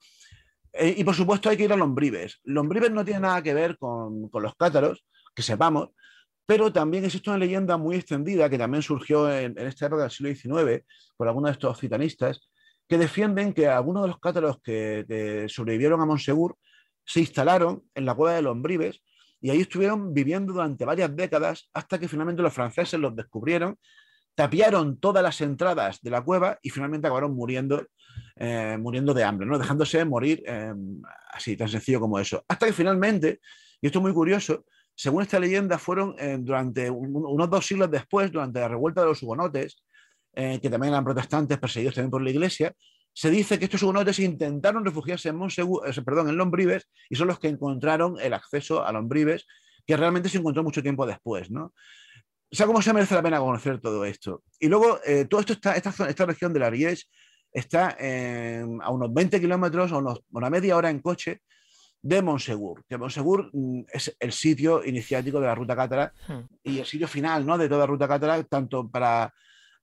Eh, y por supuesto hay que ir a Lombrives. Lombrives no tiene nada que ver con, con, los cátaros, que sepamos, pero también existe una leyenda muy extendida que también surgió en, esta época del siglo XIX por algunos de estos citanistas, que defienden que algunos de los cátaros que, sobrevivieron a Monsegur se instalaron en la cueva de Lombrives y ahí estuvieron viviendo durante varias décadas hasta que finalmente los franceses los descubrieron tapiaron todas las entradas de la cueva y finalmente acabaron muriendo, eh, muriendo de hambre, ¿no? dejándose morir eh, así, tan sencillo como eso. Hasta que finalmente, y esto es muy curioso, según esta leyenda, fueron eh, durante unos dos siglos después, durante la revuelta de los hugonotes, que también eran protestantes, perseguidos también por la iglesia, se dice que estos hugonotes intentaron refugiarse en, perdón, en Lombrives y son los que encontraron el acceso a Lombrives, que realmente se encontró mucho tiempo después. ¿no? O sea, cómo se merece la pena conocer todo esto. Y luego, eh, todo esto está, esta, esta región de la Ariège está a unos 20 kilómetros o una media hora en coche de Monsegur, que Monsegur mm, es el sitio iniciático de la ruta cátara hmm. y el sitio final ¿no? de toda la ruta cátara, tanto para,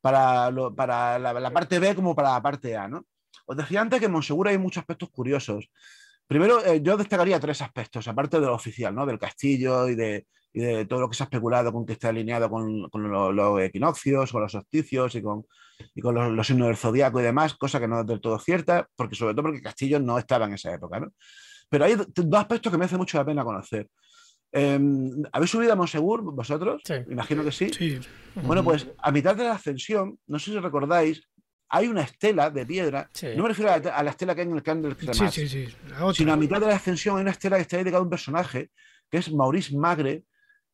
para, para la, parte B como para la parte A. ¿no? Os decía antes que en Monsegur hay muchos aspectos curiosos. Primero, eh, yo destacaría tres aspectos, aparte de lo oficial, ¿no? del castillo y de, y de todo lo que se ha especulado con que está alineado con, los, equinoccios, con los solsticios y con, y con los, signos del zodiaco y demás, cosa que no es del todo cierta, porque sobre todo porque Castillo no estaba en esa época. ¿no? Pero hay dos aspectos que me hace mucho la pena conocer. Em, ¿Habéis subido a Monsegur vosotros? Sí. Imagino que sí. sí. Bueno, pues a mitad de la ascensión, no sé si recordáis, hay una estela de piedra. No me refiero a la, estela que hay en el Candle sí, sí, sí. sino a mitad de la ascensión hay una estela que está dedicada a un personaje que es Maurice Magre,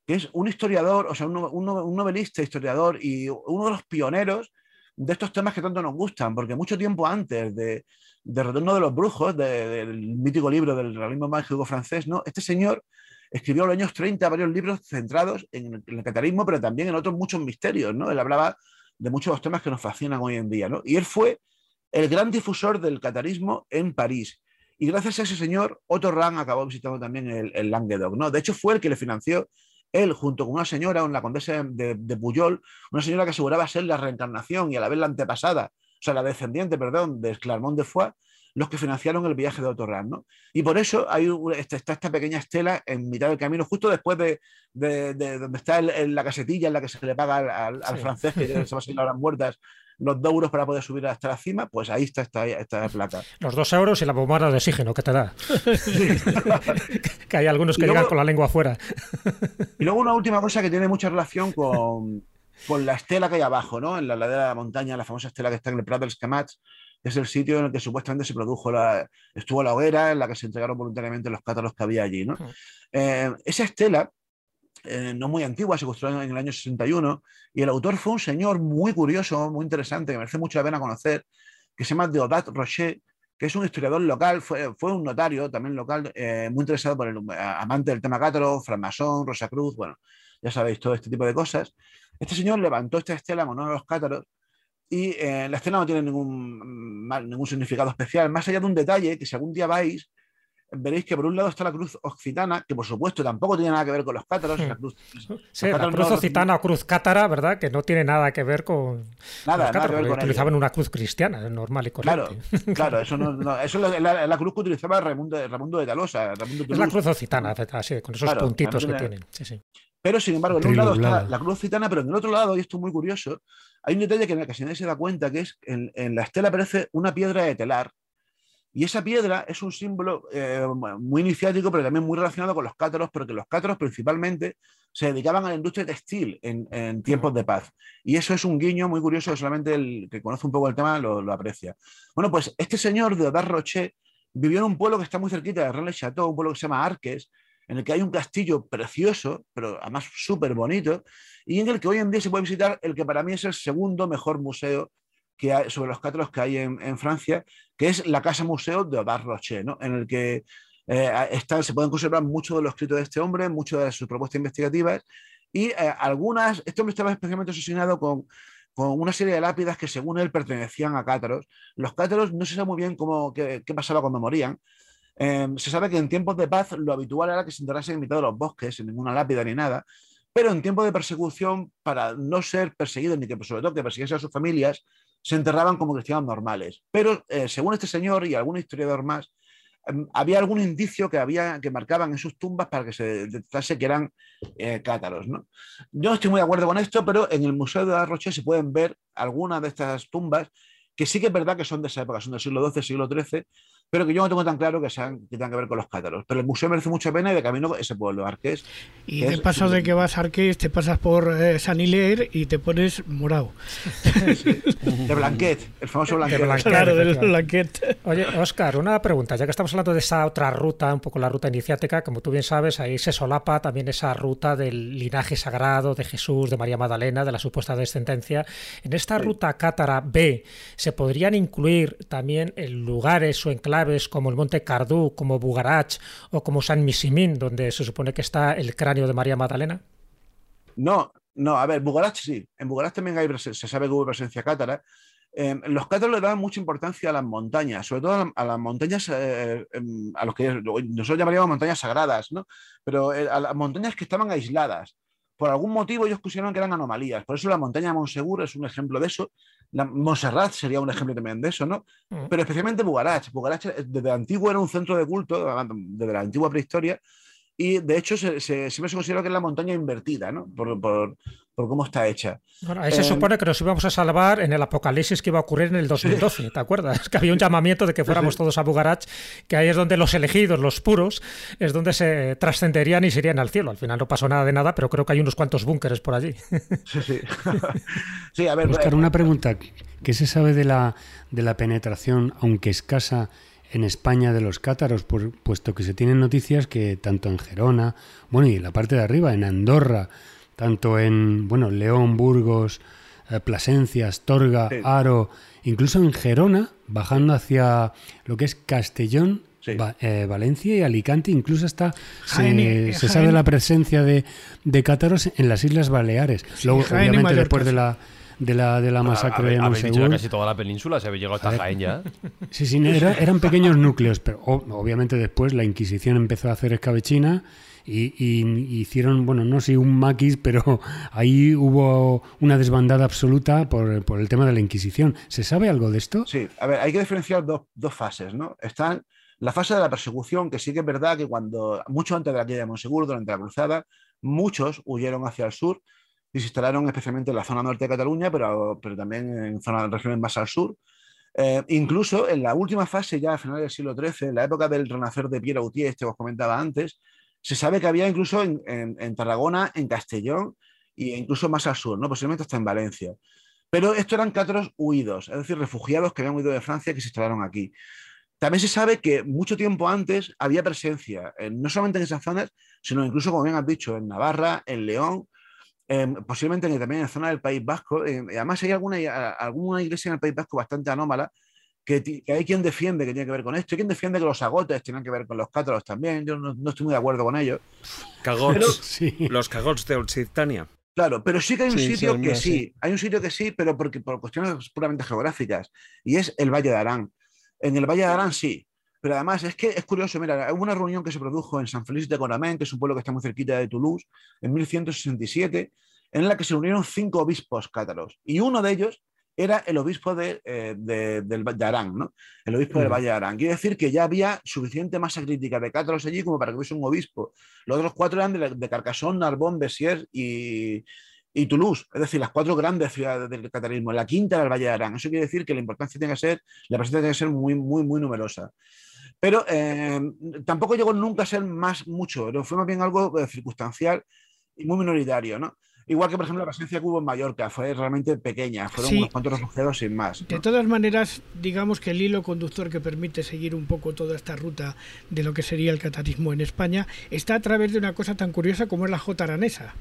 que es un historiador, o sea, un, novelista, historiador y uno de los pioneros de estos temas que tanto nos gustan, porque mucho tiempo antes de, Retorno de los Brujos, del mítico libro del realismo mágico francés, ¿no? este señor escribió en los años 30 varios libros centrados en, el catarismo, pero también en otros muchos misterios. ¿no? Él hablaba de muchos de los temas que nos fascinan hoy en día. ¿no? Y él fue el gran difusor del catarismo en París. Y gracias a ese señor, Otto Rahn acabó visitando también el, el Languedoc. ¿no? De hecho, fue el que le financió él, junto con una señora, una condesa de, de Puyol, una señora que aseguraba ser la reencarnación y a la vez la antepasada, o sea, la descendiente, perdón, de Clermont de Foix, los que financiaron el viaje de Otorran, ¿no? Y por eso hay está, esta pequeña estela en mitad del camino, justo después de, donde está la casetilla en la que se le paga al, francés, que se va a seguir las muertas, los dos euros para poder subir hasta la cima, pues ahí está esta, esta plata. Los dos euros y la bombada de oxígeno que te da. que hay algunos que llegan con la lengua afuera. y luego una última cosa que tiene mucha relación con, con la estela que hay abajo, ¿no? En la ladera de la montaña, la famosa estela que está en el Prat del Escamats, es el sitio en el que supuestamente se produjo la, estuvo la hoguera en la que se entregaron voluntariamente los cátaros que había allí, ¿no? Eh, esa estela eh, no muy antigua, se construyó en el año 61, y el autor fue un señor muy curioso, muy interesante, que merece mucho la pena conocer, que se llama Deodat Rocher, que es un historiador local, fue, fue un notario también local, eh, muy interesado por el amante del tema cátaro, francmasón, Rosa Cruz, bueno, ya sabéis, todo este tipo de cosas. Este señor levantó esta estela en honor a los cátaros y eh, la escena no tiene ningún, ningún significado especial, más allá de un detalle que si algún día vais, veréis que por un lado está la cruz occitana, que por supuesto tampoco tiene nada que ver con los cátaros. La cruz, sí, la cruz occitana o cruz cátara, ¿verdad? Que no tiene nada que ver con. Nada, nada que ver con Utilizaban una cruz cristiana, normal y correcta. Claro, claro, eso, no, eso es la, cruz que utilizaba Raimundo, de Talosa. es la cruz occitana, así, con esos puntitos que tienen. Sí, sí. Pero sin embargo, en un lado está la cruz occitana, pero en el otro lado, y esto es muy curioso, hay un detalle que en el que se da cuenta, que es en, en la estela aparece una piedra de telar y esa piedra es un símbolo eh, muy iniciático, pero también muy relacionado con los cátaros, porque los cátaros principalmente se dedicaban a la industria textil en, tiempos de paz. Y eso es un guiño muy curioso que solamente el que conoce un poco el tema lo, aprecia. Bueno, pues este señor de Odar Roche vivió en un pueblo que está muy cerquita de Rennes Chateau, un pueblo que se llama Arques, en el que hay un castillo precioso, pero además súper bonito, y en el que hoy en día se puede visitar el que para mí es el segundo mejor museo que hay, sobre los cátaros que hay en, Francia, que es la Casa Museo de Rocher, ¿no? en el que eh, se pueden conservar muchos de los escritos de este hombre, muchas de sus propuestas investigativas y eh, algunas, este hombre estaba especialmente asesinado con, con, una serie de lápidas que según él pertenecían a cátaros. Los cátaros no se sabe muy bien cómo, qué, pasaba cuando morían. Em, se sabe que en tiempos de paz lo habitual era que se enterrasen en mitad de los bosques, sin ninguna lápida ni nada, pero en tiempos de persecución, para no ser perseguidos ni que sobre todo que persiguiesen a sus familias, se enterraban como cristianos normales. Pero eh, según este señor y algún historiador más, em, había algún indicio que, había, que marcaban en sus tumbas para que se detectase que eran eh, cátaros. ¿no? Yo no estoy muy de acuerdo con esto, pero en el Museo de la Roche se pueden ver algunas de estas tumbas que sí que es verdad que son de esa época, son del siglo XII, siglo XIII, pero que yo no tengo tan claro que, sean, que tengan que ver con los cátaros. Pero el museo merece mucha pena y de camino ese pueblo, Arqués. Y de paso de que vas a Arqués, te pasas por eh, San Hilaire y te pones morado. De Blanquet, el famoso Blanquet. claro, del Blanquet. Oye, Oscar, una pregunta. Ya que estamos hablando de esa otra ruta, un poco la ruta iniciática, como tú bien sabes, ahí se solapa también esa ruta del linaje sagrado de Jesús, de María Magdalena, de la supuesta descendencia. En esta ruta cátara B, ¿se podrían incluir también lugares o enclaves como el Monte Cardú, como Bugarach o como San Misimín, donde se supone que está el cráneo de María Magdalena? No, no, a ver, Bugarach sí. En Bugarach también hay, se sabe que hubo presencia cátara. Eh, los cátaros le daban mucha importancia a las montañas, sobre todo a, las montañas, eh, em, a los que nosotros llamaríamos montañas sagradas, ¿no? Pero eh, a las montañas que estaban aisladas. Por algún motivo ellos consideraron que eran anomalías. Por eso la montaña de Monsegur es un ejemplo de eso. La, Montserrat sería un ejemplo también de eso, ¿no? Mm. Pero especialmente Bugarach. Bugarach desde antiguo era un centro de culto, desde la antigua prehistoria, y de hecho se, siempre se considera que es la montaña invertida, ¿no? Por, por, por cómo está hecha. Bueno, ahí se eh, supone que nos íbamos a salvar en el apocalipsis que iba a ocurrir en el 2012, ¿te acuerdas? Que había un llamamiento de que fuéramos todos a Bugarach, que ahí es donde los elegidos, los puros, es donde se trascenderían y se irían al cielo. Al final no pasó nada de nada, pero creo que hay unos cuantos búnkeres por allí. Sí, sí. sí, a ver. Oscar, una pregunta. ¿Qué se sabe de la, de la penetración, aunque escasa, en España de los cátaros, por, puesto que se tienen noticias que tanto en Gerona, bueno, y en la parte de arriba, en Andorra, tanto en bueno, León, Burgos, eh, Plasencia, Astorga, Aro, incluso en Gerona, bajando hacia lo que es Castellón, eh, Valencia y Alicante, incluso hasta se, sabe la presencia de, de cátaros en las Islas Baleares. Luego, obviamente, después de la de la, de la masacre de Monsegur. casi toda la península, se había llegado hasta Jaén ya. Sí, sí, eran pequeños núcleos, pero obviamente después la Inquisición empezó a hacer escabechina y, hicieron, bueno, no sé, un maquis, pero ahí hubo una desbandada absoluta por, el tema de la Inquisición. ¿Se sabe algo de esto? Sí, a ver, hay que diferenciar dos, fases, ¿no? Están la fase de la persecución, que sí que es verdad que cuando, mucho antes de la caída de Monsegur, durante la cruzada, muchos huyeron hacia el sur y se instalaron especialmente en la zona norte de Cataluña, pero, pero también en zonas, regiones más al sur. Eh, incluso en la última fase, ya a finales del siglo XIII, en la época del renacer de Pierre Gautier, este que os comentaba antes, se sabe que había incluso en, Tarragona, en Castellón e incluso más al sur, ¿no? posiblemente hasta en Valencia. Pero estos eran cátaros huidos, es decir, refugiados que habían huido de Francia que se instalaron aquí. También se sabe que mucho tiempo antes había presencia, no solamente en esas zonas, sino incluso, como bien has dicho, en Navarra, en León, posiblemente también en la zona del País Vasco. además, hay alguna, alguna iglesia en el País Vasco bastante anómala que, hay quien defiende que tiene que ver con esto, y quien defiende que los agotes tienen que ver con los cátaros también. Yo no, estoy muy de acuerdo con ello. Cagots, los cagots de Occitania. Claro, pero sí que hay un sitio que sí, hay un sitio que sí, pero porque, por cuestiones puramente geográficas, y es el Valle de Arán. En el Valle de Arán sí, pero además es que es curioso, mira, hubo una reunión que se produjo en San Félix de Coramén, que es un pueblo que está muy cerquita de Toulouse, en 1167, en la que se unieron cinco obispos cátaros, y uno de ellos era el obispo de, eh, del Arán, ¿no? El obispo del Valle de Arán. Quiere decir que ya había suficiente masa crítica de cátaros allí como para que hubiese un obispo. Los otros cuatro eran de, de Carcassonne, Narbonne, Bessiers y, y, Toulouse, es decir, las cuatro grandes ciudades del catarismo. La quinta era el Valle de Arán. Eso quiere decir que la importancia tiene que ser, la presencia tiene que ser muy, muy, muy numerosa. Pero eh, tampoco llegó nunca a ser más mucho, fue más bien algo eh, circunstancial y muy minoritario, ¿no? Igual que, por ejemplo, la presencia que hubo en Mallorca fue realmente pequeña, fueron unos cuantos refugiados sin más. De todas maneras, digamos que el hilo conductor que permite seguir un poco toda esta ruta de lo que sería el catarismo en España está a través de una cosa tan curiosa como es la J aranesa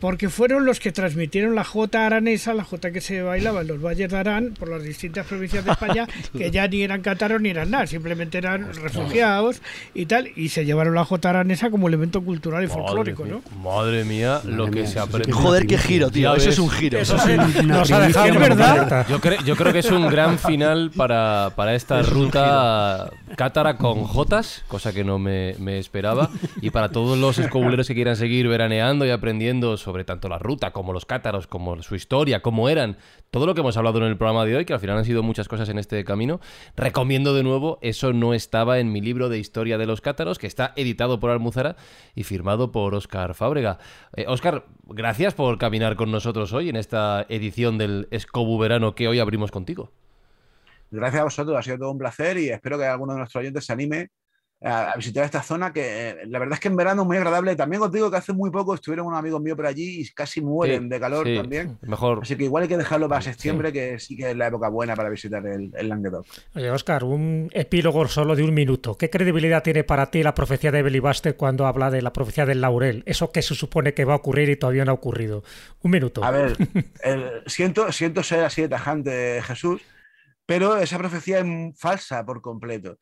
porque fueron los que transmitieron la jota aranesa, la jota que se bailaba en los valles de Arán por las distintas provincias de España, que ya ni eran cátaros ni eran nada, simplemente eran refugiados y tal, y se llevaron la jota aranesa como elemento cultural y folclórico, ¿no? Madre mía, lo que se aprende. Joder, qué giro, tío, eso es un giro. Eso nos ha dejado, verdad. Yo, creo, yo creo que es un gran final para, para esta ruta cátara con jotas, cosa que no me, me esperaba, y para todos los escobuleros que quieran seguir veraneando y aprendiendo sobre sobre tanto la ruta como los cátaros, como su historia, cómo eran, todo lo que hemos hablado en el programa de hoy, que al final han sido muchas cosas en este camino. Recomiendo de nuevo, eso no estaba en mi libro de historia de los cátaros, que está editado por Almuzara y firmado por Óscar Fábrega. Óscar, eh, gracias por caminar con nosotros hoy en esta edición del Escobu Verano que hoy abrimos contigo. Gracias a vosotros, ha sido todo un placer y espero que alguno de nuestros oyentes se anime a, visitar esta zona que eh, la verdad es que en verano es muy agradable. También os digo que hace muy poco estuvieron unos amigos míos por allí y casi mueren de calor también. Mejor. Así que igual hay que dejarlo para septiembre, que sí que es la época buena para visitar el, el Languedoc. Oye, Oscar, un epílogo solo de un minuto. ¿Qué credibilidad tiene para ti la profecía de Belibaste cuando habla de la profecía del laurel? Eso que se supone que va a ocurrir y todavía no ha ocurrido. Un minuto. A ver, siento, siento ser así de tajante, Jesús, pero esa profecía es falsa por completo.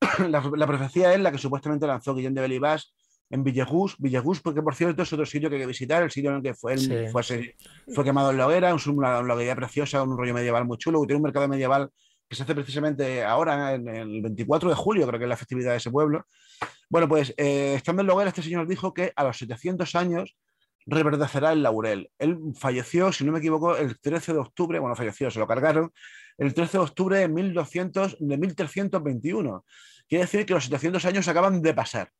la, profecía es la que supuestamente lanzó Guillén de Belibás en Villegús, Villegús, porque por cierto es otro sitio que hay que visitar, el sitio en el que fue, fue, quemado en la hoguera, una, una hoguera preciosa, un rollo medieval muy chulo, tiene un mercado medieval que se hace precisamente ahora, en, el 24 de julio, creo que es la festividad de ese pueblo. Bueno, pues eh, estando en la hoguera, este señor dijo que a los 700 años reverdecerá el laurel. Él falleció, si no me equivoco, el 13 de octubre, bueno, falleció, se lo cargaron, el 13 de octubre de, 1200, de 1321. Quiere decir que los 700 años acaban de pasar.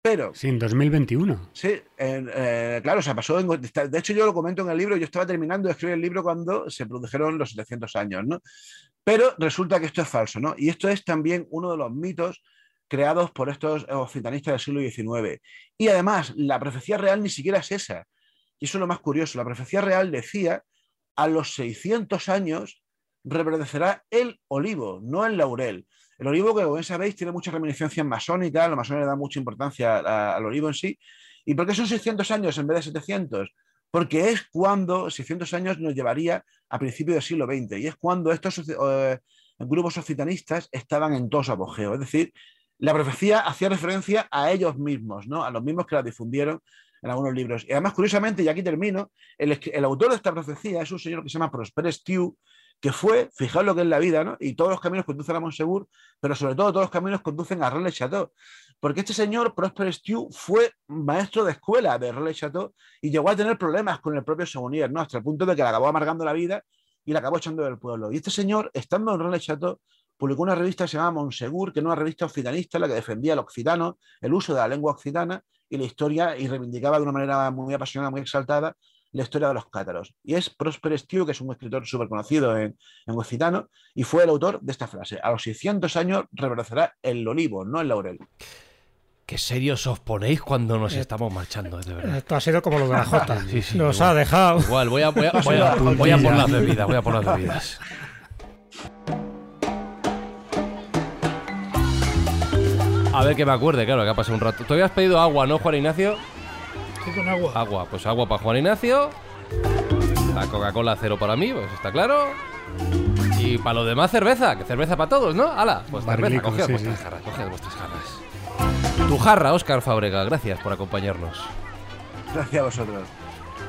Pero. Sí, en 2021. Sí, eh, claro, o sea, pasó. de hecho, yo lo comento en el libro. Yo estaba terminando de escribir el libro cuando se produjeron los 700 años, ¿no? Pero resulta que esto es falso, ¿no? Y esto es también uno de los mitos creados por estos occitanistas del siglo XIX. Y además, la profecía real ni siquiera es esa. Y eso es lo más curioso. La profecía real decía a los 600 años reverdecerá el olivo, no el laurel. El olivo, que como bien sabéis, tiene muchas reminiscencias masónicas, los masones le dan mucha importancia al olivo en sí. ¿Y por qué son 600 años en vez de 700? Porque es cuando 600 años nos llevaría a principios del siglo XX y es cuando estos eh, grupos occitanistas estaban en todo su. Es decir, la profecía hacía referencia a ellos mismos, ¿no? a los mismos que la difundieron en algunos libros. Y además, curiosamente, y aquí termino, el, autor de esta profecía es un señor que se llama Prosper Stew, que fue, fijaos lo que es la vida, ¿no? Y todos los caminos conducen a Monsegur, pero sobre todo todos los caminos conducen a Relais Chateau. Porque este señor, Prosper Stew, fue maestro de escuela de Relais Chateau y llegó a tener problemas con el propio Segonier, ¿no? Hasta el punto de que le acabó amargando la vida y le acabó echando del pueblo. Y este señor, estando en Relais Chateau, publicó una revista que se llama Monsegur, que era una revista occitanista en la que defendía al occitano, el uso de la lengua occitana y la historia y reivindicaba de una manera muy apasionada, muy exaltada, la historia de los cátaros. Y es Prosper Stew, que es un escritor súper conocido en, en occitano, y fue el autor de esta frase. A los 600 años reverdecerá el olivo, no el laurel. Qué serios os ponéis cuando nos estamos marchando, de verdad. Esto ha sido como lo de la Jota. nos ha dejado. Igual, voy a, voy, a, voy, a, voy a por las bebidas, voy a por las bebidas. A ver que me acuerde, claro, que ha pasado un rato. Tú habías pedido agua, ¿no, Juan Ignacio? con agua. Agua, pues agua para Juan Ignacio. La Coca-Cola cero para mí, pues está claro. Y para lo demás cerveza, que cerveza para todos, ¿no? ¡Hala! Pues cerveza, coged vuestras jarras, coged vuestras jarras. Tu jarra, Óscar Fábrega, gracias por acompañarnos. Gracias a vosotros.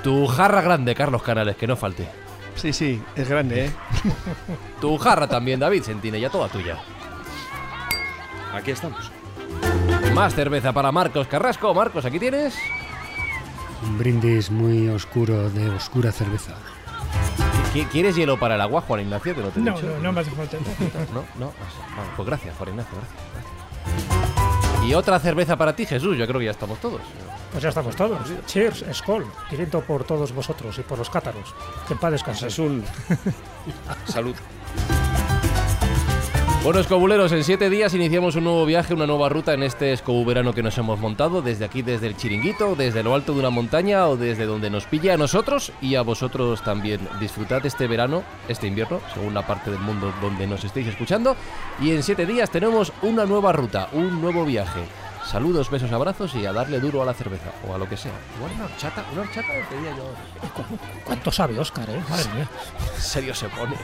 Tu jarra grande, Carlos Canales, que no falte. Sí, sí, es grande, ¿eh? tu jarra también, David ya toda tuya. Aquí estamos. Más cerveza para Marcos Carrasco. Marcos, aquí tienes. Un brindis muy oscuro de oscura cerveza. ¿Quieres hielo para el agua, Juan Ignacio? no, no, no, no me hace falta. no, no. pues gracias, Juan Ignacio, gracias. Y otra cerveza para ti, Jesús. Yo creo que ya estamos todos. Pues ya estamos todos. Cheers, Skol. Queriendo por todos vosotros y por los cátaros. Que en paz. Salud. Bueno, escobuleros, en siete días iniciamos un nuevo viaje, una nueva ruta en este escobuverano que nos hemos montado, desde aquí, desde el chiringuito, desde lo alto de una montaña o desde donde nos pille a nosotros y a vosotros también. Disfrutad este verano, este invierno, según la parte del mundo donde nos estéis escuchando. Y en siete días tenemos una nueva ruta, un nuevo viaje. Saludos, besos, abrazos y a darle duro a la cerveza o a lo que sea. Igual una horchata, una horchata pedía yo. ¿Cuánto sabe Oscar, eh? Madre mía. En serio se pone.